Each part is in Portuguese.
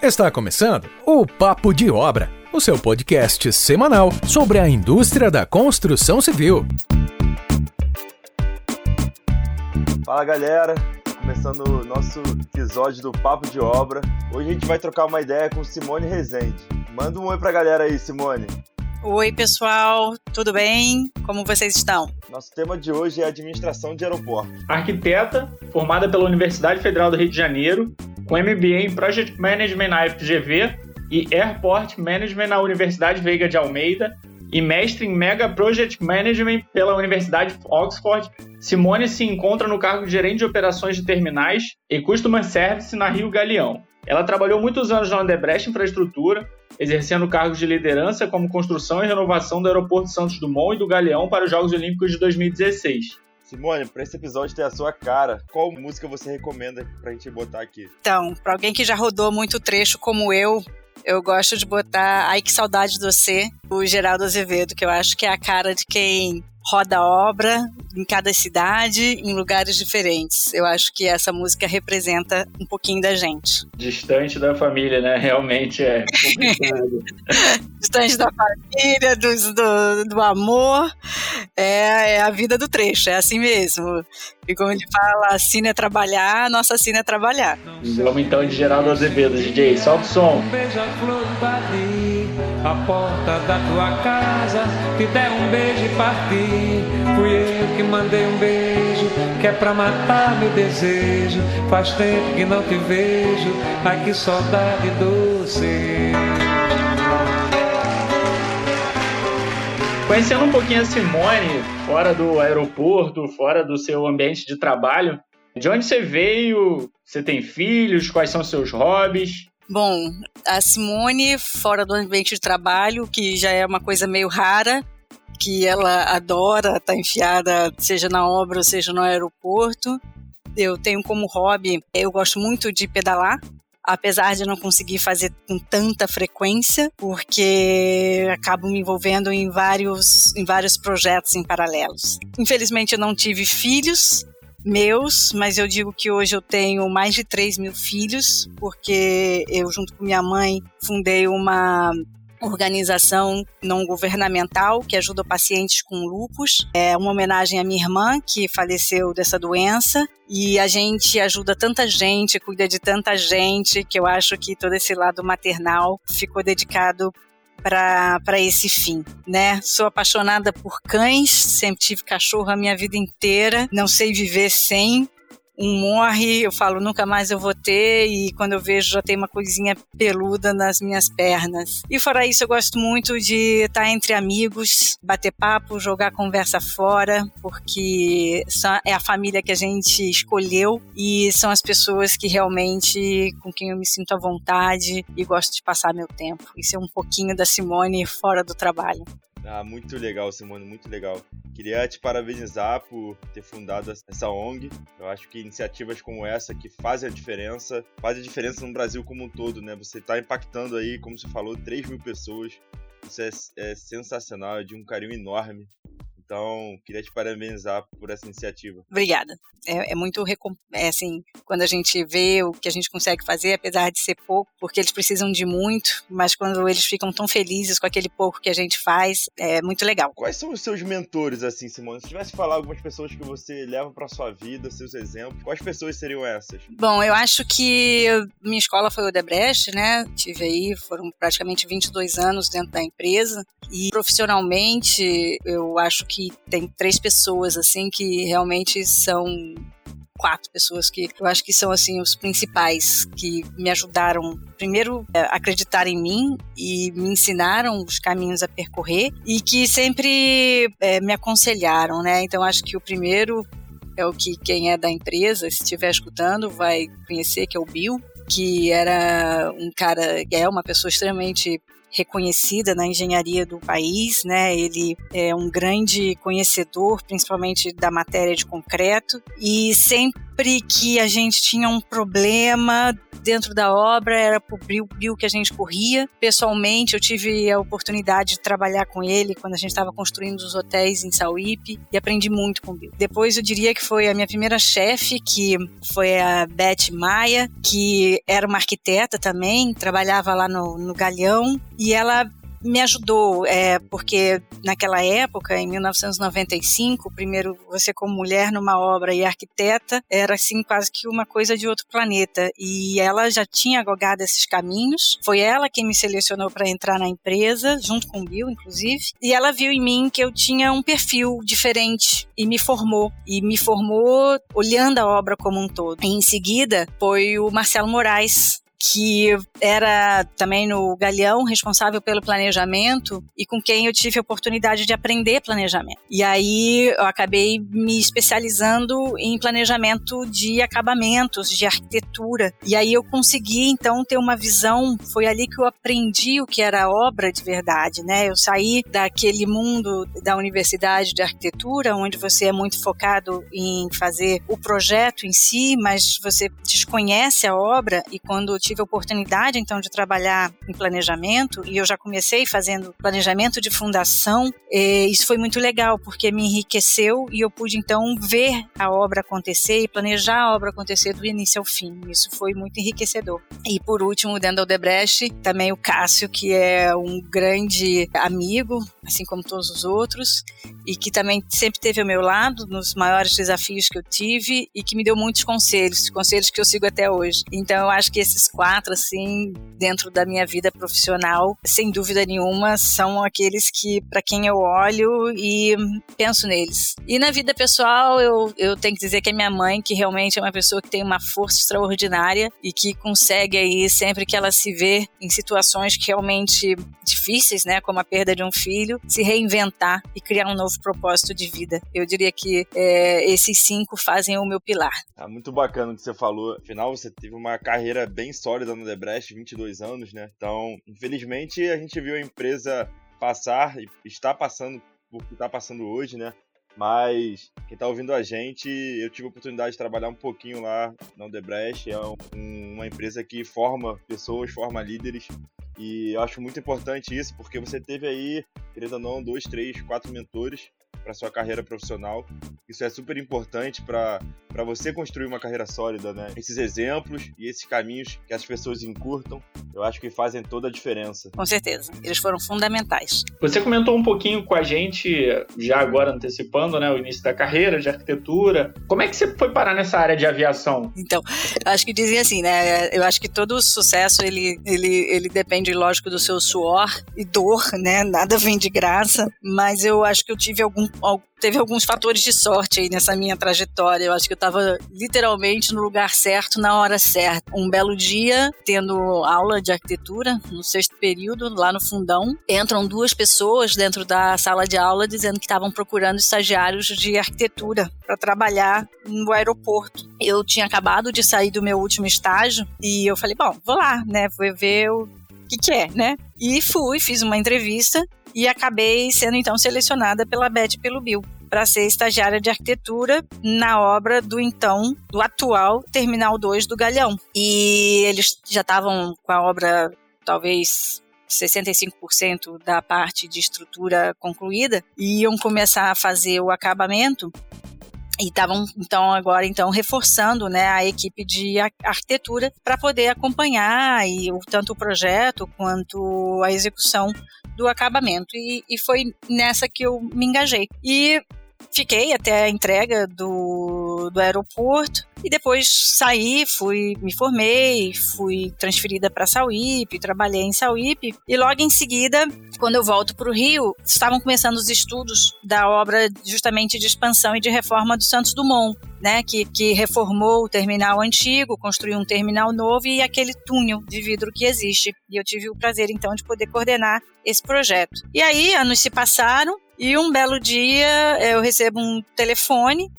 Está começando o Papo de Obra, o seu podcast semanal sobre a indústria da construção civil. Fala galera, começando o nosso episódio do Papo de Obra. Hoje a gente vai trocar uma ideia com Simone Rezende. Manda um oi pra galera aí, Simone. Oi, pessoal, tudo bem? Como vocês estão? Nosso tema de hoje é administração de aeroporto. Arquiteta, formada pela Universidade Federal do Rio de Janeiro, com MBA em Project Management na FGV e Airport Management na Universidade Veiga de Almeida e mestre em Mega Project Management pela Universidade de Oxford, Simone se encontra no cargo de gerente de operações de terminais e Customer Service na Rio Galeão. Ela trabalhou muitos anos na Odebrecht Infraestrutura, exercendo cargos de liderança como construção e renovação do aeroporto Santos Dumont e do Galeão para os Jogos Olímpicos de 2016. Simone, para esse episódio ter a sua cara, qual música você recomenda pra gente botar aqui? Então, para alguém que já rodou muito trecho como eu, eu gosto de botar Ai Que Saudade de Você, o Geraldo Azevedo, que eu acho que é a cara de quem roda obra em cada cidade, em lugares diferentes. Eu acho que essa música representa um pouquinho da gente. Distante da família, né? Realmente é complicado. Distante da família, do, do, do amor, é, é, a vida do trecho, é assim mesmo. E como ele fala, assina é trabalhar, nossa assina é trabalhar. Vamos então de Geraldo Azevedo, DJ, solta o som. A porta da tua casa, te der um beijo e partir. Fui eu que mandei um beijo, que é pra matar meu desejo. Faz tempo que não te vejo, ai que saudade doce. Conhecendo um pouquinho a Simone, fora do aeroporto, fora do seu ambiente de trabalho, de onde você veio? Você tem filhos? Quais são seus hobbies? Bom, a Simone, fora do ambiente de trabalho, que já é uma coisa meio rara, que ela adora estar tá enfiada, seja na obra seja no aeroporto. Eu tenho como hobby, eu gosto muito de pedalar, apesar de não conseguir fazer com tanta frequência, porque acabo me envolvendo em vários, em vários projetos em paralelos. Infelizmente eu não tive filhos, meus, mas eu digo que hoje eu tenho mais de 3 mil filhos, porque eu, junto com minha mãe, fundei uma organização não governamental que ajuda pacientes com lupus. É uma homenagem à minha irmã que faleceu dessa doença e a gente ajuda tanta gente, cuida de tanta gente que eu acho que todo esse lado maternal ficou dedicado para esse fim, né? Sou apaixonada por cães, sempre tive cachorro a minha vida inteira, não sei viver sem, um morre, eu falo, nunca mais eu vou ter, e quando eu vejo já tem uma coisinha peluda nas minhas pernas. E fora isso, eu gosto muito de estar entre amigos, bater papo, jogar conversa fora, porque é a família que a gente escolheu e são as pessoas que realmente com quem eu me sinto à vontade e gosto de passar meu tempo. Isso é um pouquinho da Simone fora do trabalho. Ah, muito legal, Simone, muito legal. Queria te parabenizar por ter fundado essa ONG. Eu acho que iniciativas como essa que fazem a diferença, fazem a diferença no Brasil como um todo, né? Você está impactando aí, como você falou, 3 mil pessoas. Isso é, é sensacional, é de um carinho enorme. Então, queria te parabenizar por essa iniciativa. Obrigada. É, é muito é assim, quando a gente vê o que a gente consegue fazer, apesar de ser pouco, porque eles precisam de muito, mas quando eles ficam tão felizes com aquele pouco que a gente faz, é muito legal. Quais são os seus mentores, assim, Simone? Se tivesse falar algumas pessoas que você leva para sua vida, seus exemplos, quais pessoas seriam essas? Bom, eu acho que minha escola foi o Debrecht, né? Tive aí, foram praticamente 22 anos dentro da empresa e profissionalmente eu acho que que tem três pessoas assim que realmente são quatro pessoas que eu acho que são assim os principais que me ajudaram primeiro a é, acreditar em mim e me ensinaram os caminhos a percorrer e que sempre é, me aconselharam, né? Então acho que o primeiro é o que quem é da empresa, se estiver escutando, vai conhecer que é o Bill, que era um cara, é uma pessoa extremamente reconhecida na engenharia do país, né? Ele é um grande conhecedor, principalmente da matéria de concreto, e sempre que a gente tinha um problema dentro da obra, era pro Bill que a gente corria. Pessoalmente, eu tive a oportunidade de trabalhar com ele quando a gente estava construindo os hotéis em Sauípe e aprendi muito com o Bill. Depois eu diria que foi a minha primeira chefe, que foi a Beth Maia, que era uma arquiteta também, trabalhava lá no, no Galhão, e ela me ajudou, é, porque naquela época, em 1995, primeiro você como mulher numa obra e arquiteta era assim quase que uma coisa de outro planeta. E ela já tinha agogado esses caminhos. Foi ela quem me selecionou para entrar na empresa, junto com o Bill, inclusive. E ela viu em mim que eu tinha um perfil diferente e me formou. E me formou olhando a obra como um todo. E em seguida foi o Marcelo Moraes, que era também no Galeão responsável pelo planejamento e com quem eu tive a oportunidade de aprender planejamento. E aí eu acabei me especializando em planejamento de acabamentos, de arquitetura. E aí eu consegui então ter uma visão, foi ali que eu aprendi o que era obra de verdade, né? Eu saí daquele mundo da universidade de arquitetura, onde você é muito focado em fazer o projeto em si, mas você desconhece a obra e quando tive a oportunidade então de trabalhar em planejamento e eu já comecei fazendo planejamento de fundação. isso foi muito legal porque me enriqueceu e eu pude então ver a obra acontecer e planejar a obra acontecer do início ao fim. Isso foi muito enriquecedor. E por último, dentro da Odebrecht, também o Cássio, que é um grande amigo, assim como todos os outros, e que também sempre esteve ao meu lado nos maiores desafios que eu tive e que me deu muitos conselhos, conselhos que eu sigo até hoje. Então eu acho que esses quatro, assim, dentro da minha vida profissional, sem dúvida nenhuma, são aqueles que, para quem eu olho e penso neles. E na vida pessoal, eu, eu tenho que dizer que é minha mãe, que realmente é uma pessoa que tem uma força extraordinária e que consegue aí, sempre que ela se vê em situações que realmente difíceis, né, como a perda de um filho, se reinventar e criar um novo propósito de vida. Eu diria que é, esses cinco fazem o meu pilar. É muito bacana o que você falou. Afinal, você teve uma carreira bem sólida no Debrecht, 22 anos, né? Então, infelizmente, a gente viu a empresa passar e está passando por que está passando hoje, né? Mas quem está ouvindo a gente, eu tive a oportunidade de trabalhar um pouquinho lá na Odebrecht. É um, uma empresa que forma pessoas, forma líderes. E eu acho muito importante isso, porque você teve aí, querendo ou não, dois, três, quatro mentores para sua carreira profissional. Isso é super importante para você construir uma carreira sólida, né? Esses exemplos e esses caminhos que as pessoas encurtam, eu acho que fazem toda a diferença. Com certeza, eles foram fundamentais. Você comentou um pouquinho com a gente, já agora antecipando, né, o início da carreira de arquitetura. Como é que você foi parar nessa área de aviação? Então, acho que dizem assim, né? Eu acho que todo sucesso ele, ele, ele depende, lógico, do seu suor e dor, né? Nada vem de graça, mas eu acho que eu tive algum teve alguns fatores de sorte aí nessa minha trajetória. Eu acho que eu estava literalmente no lugar certo, na hora certa. Um belo dia, tendo aula de arquitetura, no sexto período, lá no fundão, entram duas pessoas dentro da sala de aula dizendo que estavam procurando estagiários de arquitetura para trabalhar no aeroporto. Eu tinha acabado de sair do meu último estágio e eu falei, bom, vou lá, né? Vou ver o que, que é, né? E fui, fiz uma entrevista e acabei sendo então selecionada pela Beth e pelo Bill para ser estagiária de arquitetura na obra do então, do atual Terminal 2 do Galhão. E eles já estavam com a obra talvez 65% da parte de estrutura concluída e iam começar a fazer o acabamento e estavam então agora então reforçando né a equipe de arquitetura para poder acompanhar e tanto o projeto quanto a execução do acabamento. E, e foi nessa que eu me engajei. E fiquei até a entrega do, do aeroporto e depois saí, fui, me formei, fui transferida para Sauípe, trabalhei em Sauípe e logo em seguida, quando eu volto para o Rio, estavam começando os estudos da obra justamente de expansão e de reforma do Santos Dumont. Né, que, que reformou o terminal antigo, construiu um terminal novo e aquele túnel de vidro que existe. E eu tive o prazer, então, de poder coordenar esse projeto. E aí, anos se passaram, e um belo dia eu recebo um telefone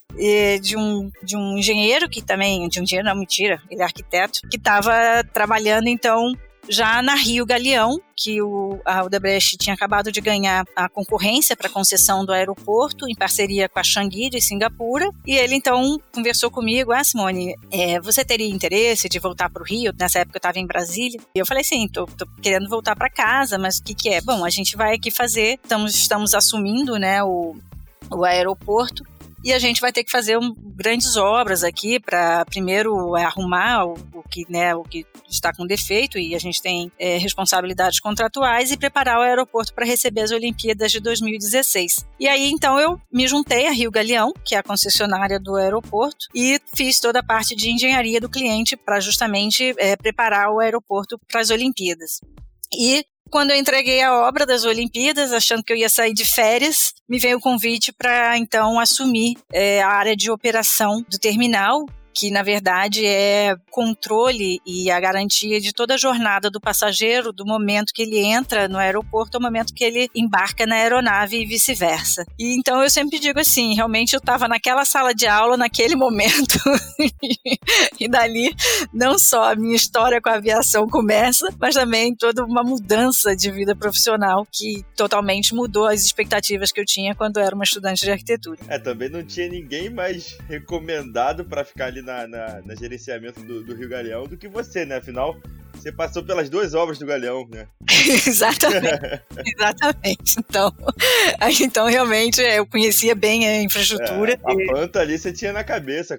de um, de um engenheiro que também, de um engenheiro, não, mentira, ele é arquiteto, que estava trabalhando então já na Rio Galeão, que o, a Odebrecht tinha acabado de ganhar a concorrência para a concessão do aeroporto, em parceria com a Changi de Singapura, e ele então conversou comigo, ah, Simone, é, você teria interesse de voltar para o Rio? Nessa época eu estava em Brasília, e eu falei, sim, tô, tô querendo voltar para casa, mas o que que é? Bom, a gente vai aqui fazer, estamos, estamos assumindo, né, o, o aeroporto, e a gente vai ter que fazer um, grandes obras aqui para primeiro arrumar o, o, que né o que está com defeito e a gente tem é, responsabilidades contratuais e preparar o aeroporto para receber as Olimpíadas de 2016 e aí então eu me juntei a Rio Galeão que é a concessionária do aeroporto e fiz toda a parte de engenharia do cliente para justamente é, preparar o aeroporto para as Olimpíadas. E quando eu entreguei a obra das Olimpíadas, achando que eu ia sair de férias, me veio o convite para então assumir é, a área de operação do terminal que na verdade é controle e a garantia de toda a jornada do passageiro, do momento que ele entra no aeroporto ao momento que ele embarca na aeronave e vice-versa. E então eu sempre digo assim, realmente eu estava naquela sala de aula naquele momento e dali não só a minha história com a aviação começa, mas também toda uma mudança de vida profissional que totalmente mudou as expectativas que eu tinha quando eu era uma estudante de arquitetura. É, também não tinha ninguém mais recomendado para ficar ali na, na, na gerenciamento do, do, Rio Galeão do que você, né? Afinal, você passou pelas duas obras do Galeão, né? Exatamente. Exatamente. Então, então, realmente, eu conhecia bem a infraestrutura. É, a planta ali você tinha na cabeça.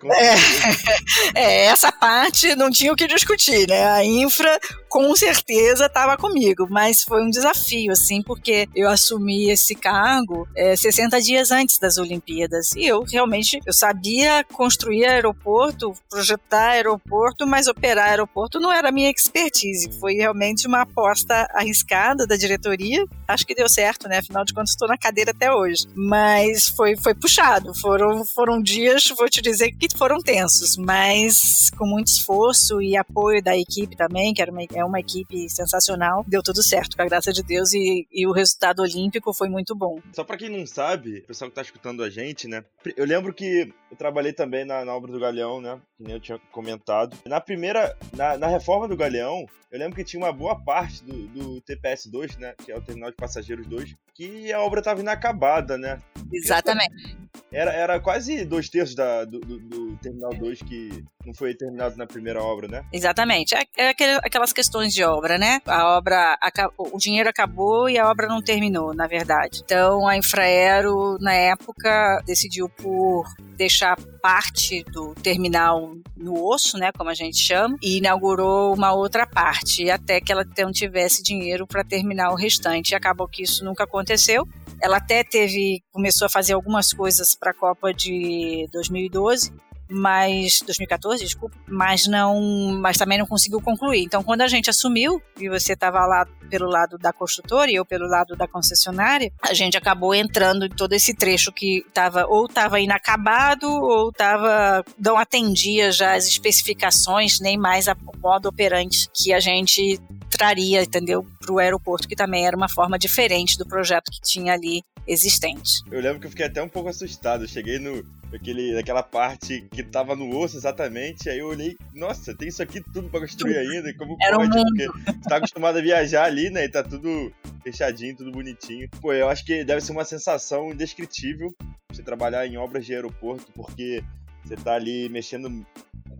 É, é, essa parte não tinha o que discutir, né? A infra, com certeza, estava comigo, mas foi um desafio, assim, porque eu assumi esse cargo é, 60 dias antes das Olimpíadas e eu realmente eu sabia construir aeroporto, projetar aeroporto, mas operar aeroporto não era minha expertise. Foi realmente uma aposta arriscada da diretoria. Acho que deu certo, né? Afinal de contas, estou na cadeira até hoje. Mas foi, foi puxado. Foram, foram dias, vou te dizer que foram tensos, mas com muito esforço e apoio da equipe também, que era uma, é uma equipe sensacional, deu tudo certo, com a graça de Deus, e, e o resultado olímpico foi muito bom. Só para quem não sabe, o pessoal que tá escutando a gente, né? Eu lembro que eu trabalhei também na, na obra do Galeão, né? Que nem eu tinha comentado. Na primeira, na, na reforma do Galeão, eu lembro que tinha uma boa parte do, do TPS-2, né? Que é o Terminal de Passageiros 2, que a obra estava inacabada, né? Exatamente. Era, era quase dois terços da, do, do, do Terminal 2 que não foi terminado na primeira obra, né? Exatamente. É, é aquelas questões de obra, né? A obra, o dinheiro acabou e a obra não terminou, na verdade. Então a Infraero, na época, decidiu por deixar parte do terminal no osso, né, como a gente chama, e inaugurou uma outra parte, até que ela não tivesse dinheiro para terminar o restante. E acabou que isso nunca aconteceu. Ela até teve, começou a fazer algumas coisas para a Copa de 2012, mas 2014, desculpa, mas não, mas também não conseguiu concluir. Então, quando a gente assumiu e você estava lá pelo lado da construtora e eu pelo lado da concessionária, a gente acabou entrando em todo esse trecho que estava ou estava inacabado ou estava não atendia já as especificações nem mais a modo operante que a gente traria, entendeu, para o aeroporto, que também era uma forma diferente do projeto que tinha ali existente. Eu lembro que eu fiquei até um pouco assustado. Eu cheguei no, aquele, naquela parte que tava no osso exatamente, aí eu olhei, nossa, tem isso aqui tudo pra construir ainda, como Era pode? Um Porque você tá acostumado a viajar ali, né, e tá tudo fechadinho, tudo bonitinho. Pô, eu acho que deve ser uma sensação indescritível você trabalhar em obras de aeroporto, porque você tá ali mexendo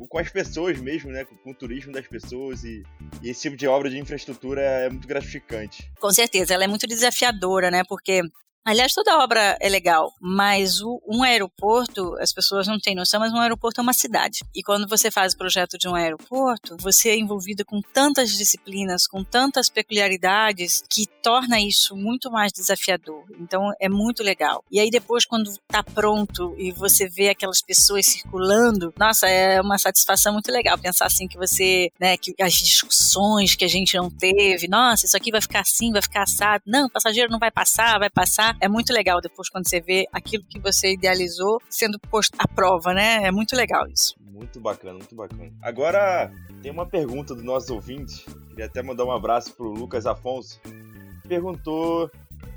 com as pessoas mesmo, né? Com, com, o turismo das pessoas e, e, esse tipo de obra de infraestrutura é muito gratificante. Com certeza, ela é muito desafiadora, né? Porque Aliás, toda obra é legal, mas o, um aeroporto, as pessoas não têm noção, mas um aeroporto é uma cidade. E quando você faz o projeto de um aeroporto, você é envolvido com tantas disciplinas, com tantas peculiaridades, que torna isso muito mais desafiador. Então, é muito legal. E aí, depois, quando está pronto e você vê aquelas pessoas circulando, nossa, é uma satisfação muito legal pensar assim que você, né, que as discussões que a gente não teve, nossa, isso aqui vai ficar assim, vai ficar assado. Não, passageiro não vai passar, vai passar é muito legal depois quando você vê aquilo que você idealizou sendo posto à prova, né? É muito legal isso. Muito bacana, muito bacana. Agora, tem uma pergunta do nosso ouvinte. Queria até mandar um abraço pro Lucas Afonso. Perguntou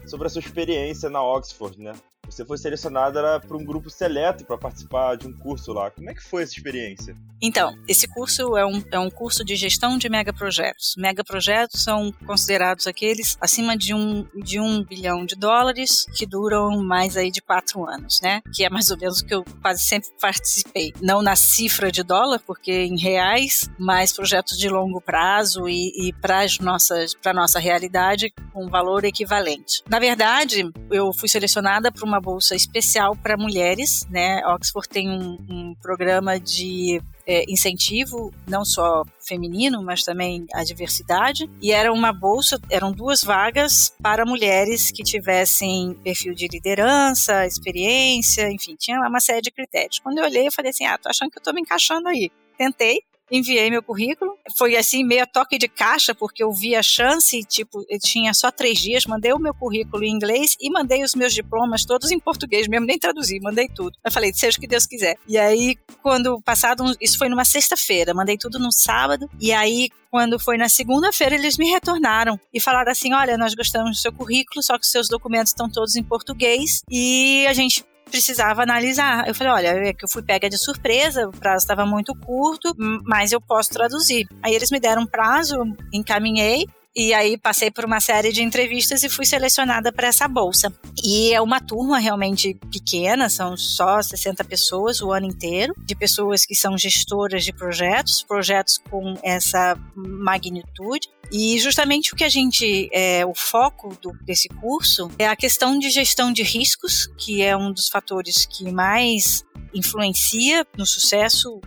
sobre a sua experiência na Oxford, né? Você foi selecionada para um grupo seleto para participar de um curso lá. Como é que foi essa experiência? Então, esse curso é um, é um curso de gestão de megaprojetos. Megaprojetos são considerados aqueles acima de um, de um bilhão de dólares que duram mais aí de quatro anos, né? Que é mais ou menos o que eu quase sempre participei. Não na cifra de dólar, porque em reais, mas projetos de longo prazo e, e para nossas para nossa realidade com valor equivalente. Na verdade, eu fui selecionada para uma bolsa especial para mulheres, né? Oxford tem um, um programa de é, incentivo, não só feminino, mas também a diversidade. E era uma bolsa, eram duas vagas para mulheres que tivessem perfil de liderança, experiência, enfim, tinha uma série de critérios. Quando eu olhei, eu falei assim: ah, tô achando que eu tô me encaixando aí. Tentei, enviei meu currículo. Foi assim, meio toque de caixa, porque eu vi a chance, tipo, eu tinha só três dias, mandei o meu currículo em inglês e mandei os meus diplomas todos em português mesmo, nem traduzi, mandei tudo. Eu falei, seja o que Deus quiser. E aí, quando passado, isso foi numa sexta-feira, mandei tudo no sábado, e aí, quando foi na segunda-feira, eles me retornaram e falaram assim: olha, nós gostamos do seu currículo, só que seus documentos estão todos em português e a gente precisava analisar. Eu falei, olha, é que eu fui pega de surpresa, o prazo estava muito curto, mas eu posso traduzir. Aí eles me deram um prazo, encaminhei, e aí passei por uma série de entrevistas e fui selecionada para essa bolsa. E é uma turma realmente pequena, são só 60 pessoas o ano inteiro, de pessoas que são gestoras de projetos, projetos com essa magnitude. E justamente o que a gente, é, o foco do, desse curso é a questão de gestão de riscos, que é um dos fatores que mais influencia no sucesso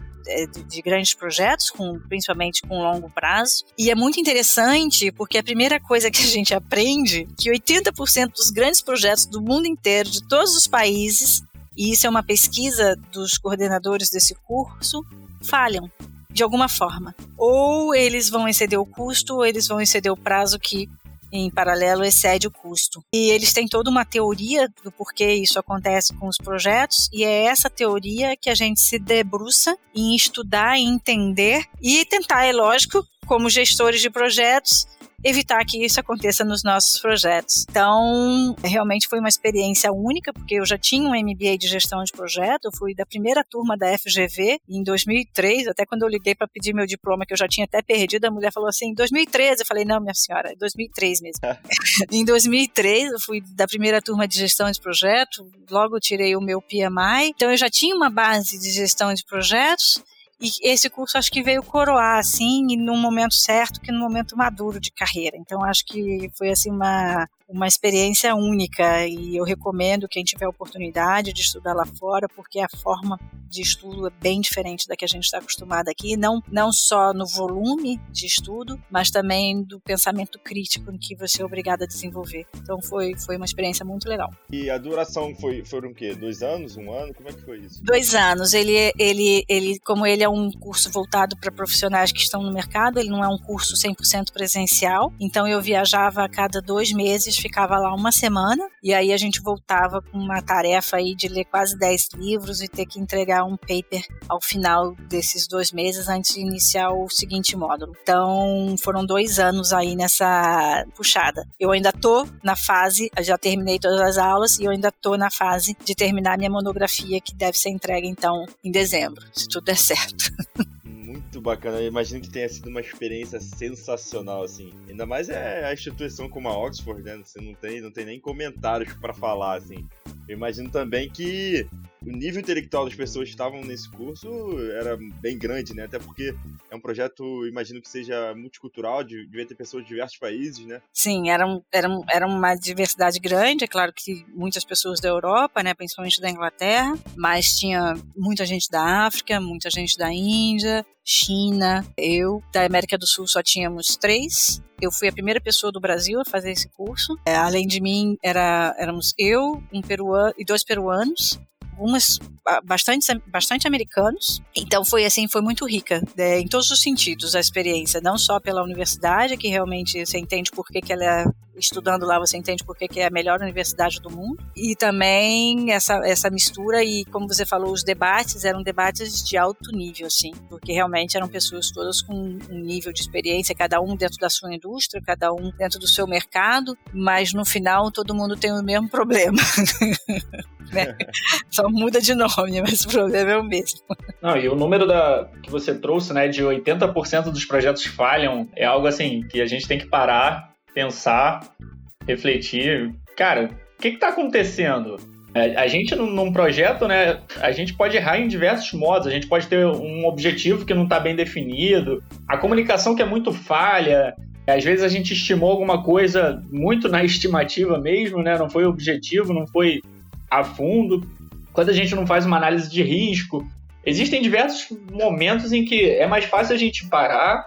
de, de, grandes projetos, com, principalmente com longo prazo. E é muito interessante porque a primeira coisa que a gente aprende é que 80% dos grandes projetos do mundo inteiro, de todos os países, e isso é uma pesquisa dos coordenadores desse curso, falham de alguma forma. Ou eles vão exceder o custo, ou eles vão exceder o prazo que em paralelo excede o custo. E eles têm toda uma teoria do porquê isso acontece com os projetos, e é essa teoria que a gente se debruça em estudar, entender e tentar, é lógico, como gestores de projetos, evitar que isso aconteça nos nossos projetos. Então, realmente foi uma experiência única, porque eu já tinha um MBA de gestão de projeto, eu fui da primeira turma da FGV em 2003, até quando eu liguei para pedir meu diploma, que eu já tinha até perdido, a mulher falou assim, 2013, eu falei, não, minha senhora, é 2003 mesmo. em 2003, eu fui da primeira turma de gestão de projeto, logo tirei o meu PMI, então eu já tinha uma base de gestão de projetos, e esse curso acho que veio coroar, assim, num momento certo, que no momento maduro de carreira. Então acho que foi, assim, uma, uma experiência única e eu recomendo quem tiver oportunidade de estudar lá fora, porque a forma de estudo é bem diferente da que a gente está acostumado aqui, não, não só no volume de estudo, mas também do pensamento crítico em que você é obrigado a desenvolver. Então foi, foi uma experiência muito legal. E a duração foi, foram o quê? Dois anos? Um ano? Como é que foi isso? Dois anos. Ele, ele, ele como ele é um curso voltado para profissionais que estão no mercado, ele não é um curso 100% presencial, então eu viajava a cada dois meses ficava lá uma semana e aí a gente voltava com uma tarefa aí de ler quase 10 livros e ter que entregar um paper ao final desses dois meses antes de iniciar o seguinte módulo. Então foram dois anos aí nessa puxada. Eu ainda tô na fase, já terminei todas as aulas e eu ainda tô na fase de terminar minha monografia que deve ser entregue então em dezembro, se tudo der certo. muito bacana. Eu imagino que tenha sido uma experiência sensacional, assim. Ainda mais é a instituição como a Oxford, né? Você não tem, não tem nem comentários para falar, assim. Eu imagino também que o nível intelectual das pessoas que estavam nesse curso era bem grande, né? Até porque é um projeto, imagino que seja multicultural, devia ter pessoas de diversos países, né? Sim, era, um, era, um, era uma diversidade grande, é claro que muitas pessoas da Europa, né, principalmente da Inglaterra, mas tinha muita gente da África, muita gente da Índia, China, eu. Da América do Sul só tínhamos três. Eu fui a primeira pessoa do Brasil a fazer esse curso. É, além de mim, era, éramos eu, um peruano e dois peruanos algumas bastante, bastante americanos. Então foi assim, foi muito rica né, em todos os sentidos a experiência, não só pela universidade, que realmente você entende por que, que ela é estudando lá você entende por que é a melhor universidade do mundo. E também essa, essa mistura e, como você falou, os debates eram debates de alto nível, assim, porque realmente eram pessoas todas com um nível de experiência, cada um dentro da sua indústria, cada um dentro do seu mercado, mas no final todo mundo tem o mesmo problema. né? Só muda de nome, mas o problema é o mesmo. Não, e o número da, que você trouxe, né, de 80% dos projetos falham, é algo assim que a gente tem que parar, pensar, refletir. Cara, o que está acontecendo? É, a gente, num projeto, né, a gente pode errar em diversos modos. A gente pode ter um objetivo que não está bem definido, a comunicação que é muito falha. Às vezes a gente estimou alguma coisa muito na estimativa mesmo, né? Não foi objetivo, não foi a fundo. Quando a gente não faz uma análise de risco, existem diversos momentos em que é mais fácil a gente parar,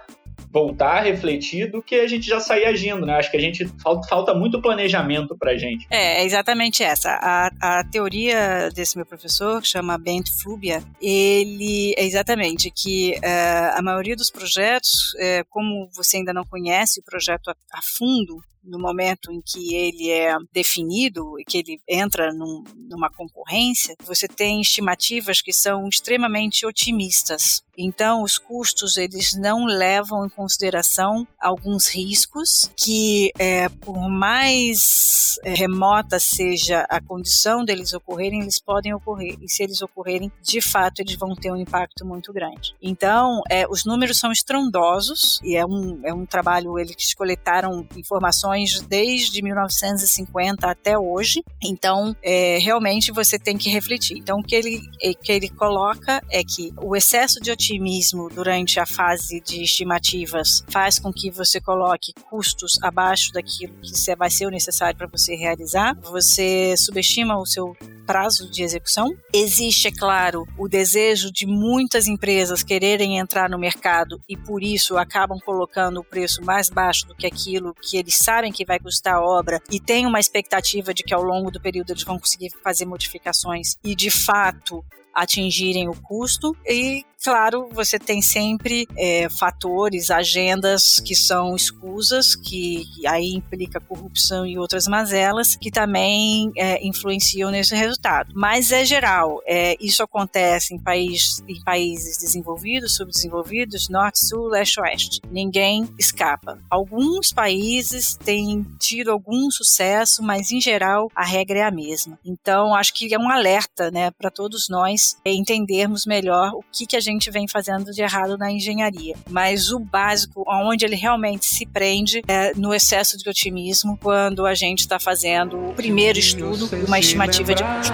voltar, refletir, do que a gente já sair agindo, né? Acho que a gente falta, falta muito planejamento pra gente. É, é exatamente essa. A, a teoria desse meu professor, que chama Bent Flubia, ele é exatamente que uh, a maioria dos projetos, uh, como você ainda não conhece o projeto a, a fundo, no momento em que ele é definido e que ele entra num, numa concorrência, você tem estimativas que são extremamente otimistas. Então, os custos eles não levam em consideração alguns riscos que, é, por mais é, remota seja a condição deles ocorrerem, eles podem ocorrer. E se eles ocorrerem, de fato, eles vão ter um impacto muito grande. Então, é, os números são estrondosos e é um, é um trabalho, eles coletaram informações desde 1950 até hoje. Então, é, realmente você tem que refletir. Então, o que ele, que ele coloca é que o excesso de otimismo otimismo durante a fase de estimativas faz com que você coloque custos abaixo daquilo que vai ser o necessário para você realizar. Você subestima o seu prazo de execução. Existe, é claro, o desejo de muitas empresas quererem entrar no mercado e por isso acabam colocando o preço mais baixo do que aquilo que eles sabem que vai custar a obra e tem uma expectativa de que ao longo do período eles vão conseguir fazer modificações e de fato atingirem o custo e Claro, você tem sempre é, fatores, agendas que são escusas, que aí implica corrupção e outras mazelas, que também é, influenciam nesse resultado. Mas é geral, é, isso acontece em, país, em países desenvolvidos, subdesenvolvidos, norte, sul, leste, oeste. Ninguém escapa. Alguns países têm tido algum sucesso, mas em geral a regra é a mesma. Então, acho que é um alerta né, para todos nós entendermos melhor o que, que a gente gente vem fazendo de errado na engenharia. Mas o básico, onde ele realmente se prende, é no excesso de otimismo, quando a gente está fazendo o primeiro estudo e uma estimativa de custo.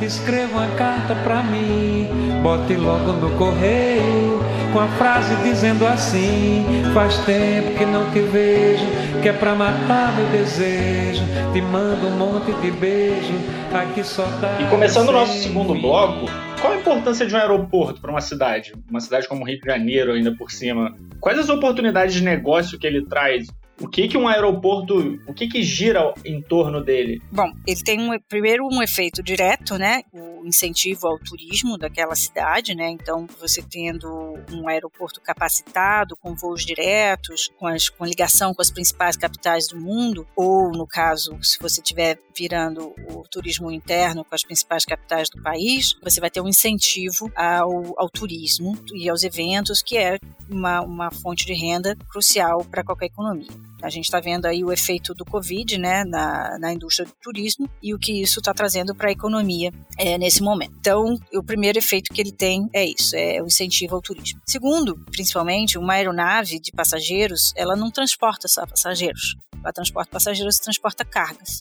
Escreva uma carta para mim, bote logo no correio, com a frase dizendo assim: Faz tempo que não te vejo, que é pra matar meu desejo. Te mando um monte de beijo, aqui só dá. E começando o nosso segundo bloco, qual a importância de um aeroporto para uma cidade? Uma cidade como Rio de Janeiro, ainda por cima. Quais as oportunidades de negócio que ele traz? O que que um aeroporto, o que que gira em torno dele? Bom, ele tem um, primeiro um efeito direto, né? O incentivo ao turismo daquela cidade, né? Então, você tendo um aeroporto capacitado, com voos diretos, com, as, com ligação com as principais capitais do mundo, ou no caso, se você estiver virando o turismo interno com as principais capitais do país, você vai ter um incentivo ao, ao turismo e aos eventos, que é uma, uma fonte de renda crucial para qualquer economia. A gente está vendo aí o efeito do Covid né, na, na indústria do turismo e o que isso está trazendo para a economia é, nesse momento. Então, o primeiro efeito que ele tem é isso, é o incentivo ao turismo. Segundo, principalmente, uma aeronave de passageiros, ela não transporta só passageiros. Ela transporta passageiros, transporta cargas.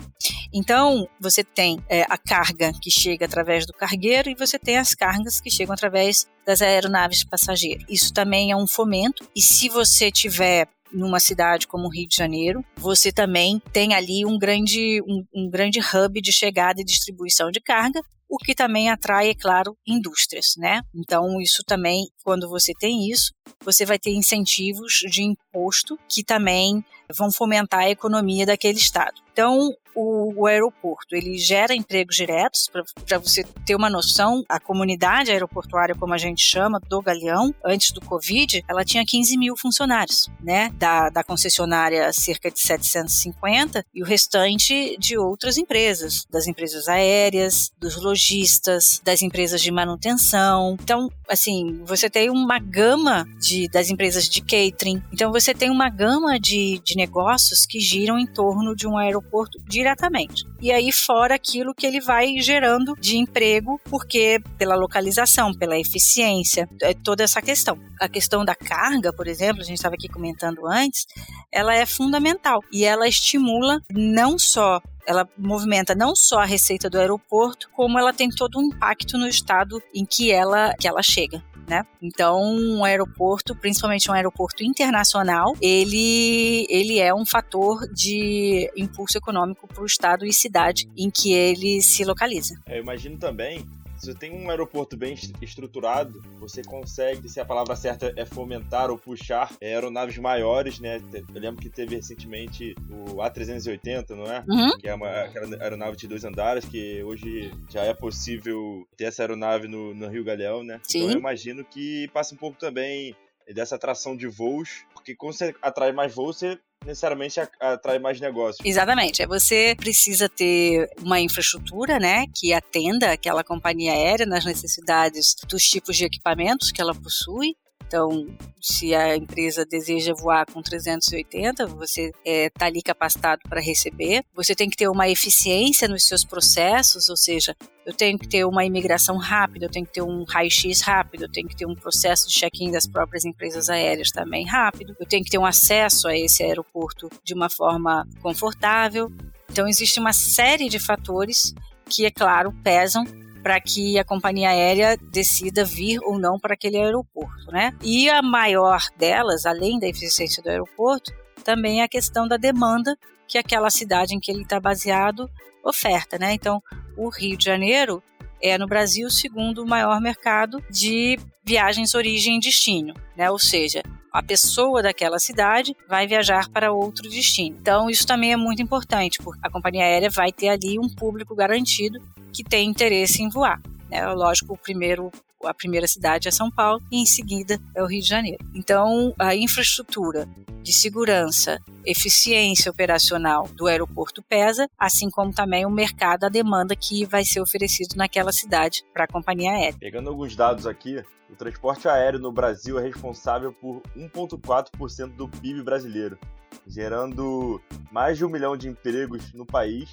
Então, você tem é, a carga que chega através do cargueiro e você tem as cargas que chegam através das aeronaves de passageiro. Isso também é um fomento, e se você tiver numa cidade como o Rio de Janeiro, você também tem ali um grande, um, um grande hub de chegada e distribuição de carga, o que também atrai, é claro, indústrias, né? Então isso também quando você tem isso, você vai ter incentivos de imposto que também vão fomentar a economia daquele estado. Então, o, o aeroporto ele gera empregos diretos, para você ter uma noção, a comunidade aeroportuária, como a gente chama, do Galeão, antes do Covid, ela tinha 15 mil funcionários, né? Da, da concessionária, cerca de 750, e o restante de outras empresas, das empresas aéreas, dos lojistas, das empresas de manutenção. Então, assim, você tem uma gama de, das empresas de catering. Então, você tem uma gama de, de negócios que giram em torno de um aeroporto diretamente. E aí, fora aquilo que ele vai gerando de emprego, porque pela localização, pela eficiência, é toda essa questão. A questão da carga, por exemplo, a gente estava aqui comentando antes, ela é fundamental e ela estimula não só ela movimenta não só a receita do aeroporto, como ela tem todo um impacto no estado em que ela, que ela chega. Né? Então, um aeroporto, principalmente um aeroporto internacional, ele, ele é um fator de impulso econômico para o estado e cidade em que ele se localiza. É, eu imagino também você tem um aeroporto bem estruturado, você consegue, se a palavra certa é fomentar ou puxar é, aeronaves maiores, né? Eu lembro que teve recentemente o A380, não é? Uhum. Que é uma aquela aeronave de dois andares, que hoje já é possível ter essa aeronave no, no Rio Galeão, né? Sim. Então eu imagino que passa um pouco também dessa atração de voos, porque quando você atrai mais voos, você necessariamente atrai mais negócios. Exatamente. É você precisa ter uma infraestrutura, né, que atenda aquela companhia aérea nas necessidades dos tipos de equipamentos que ela possui. Então, se a empresa deseja voar com 380, você está é, tá ali capacitado para receber. Você tem que ter uma eficiência nos seus processos, ou seja, eu tenho que ter uma imigração rápida, eu tenho que ter um raio-x rápido, eu tenho que ter um processo de check-in das próprias empresas aéreas também rápido, eu tenho que ter um acesso a esse aeroporto de uma forma confortável. Então, existe uma série de fatores que, é claro, pesam para que a companhia aérea decida vir ou não para aquele aeroporto, né? E a maior delas, além da eficiência do aeroporto, também é a questão da demanda que aquela cidade em que ele está baseado oferta, né? Então, o Rio de Janeiro é no Brasil o segundo maior mercado de viagens origem e destino, né? Ou seja, a pessoa daquela cidade vai viajar para outro destino. Então, isso também é muito importante, porque a companhia aérea vai ter ali um público garantido que tem interesse em voar. Né? Lógico, o primeiro a primeira cidade é São Paulo e em seguida é o Rio de Janeiro. Então, a infraestrutura de segurança, eficiência operacional do aeroporto pesa, assim como também o mercado, a demanda que vai ser oferecido naquela cidade para a companhia aérea. Pegando alguns dados aqui, o transporte aéreo no Brasil é responsável por 1,4% do PIB brasileiro, gerando mais de um milhão de empregos no país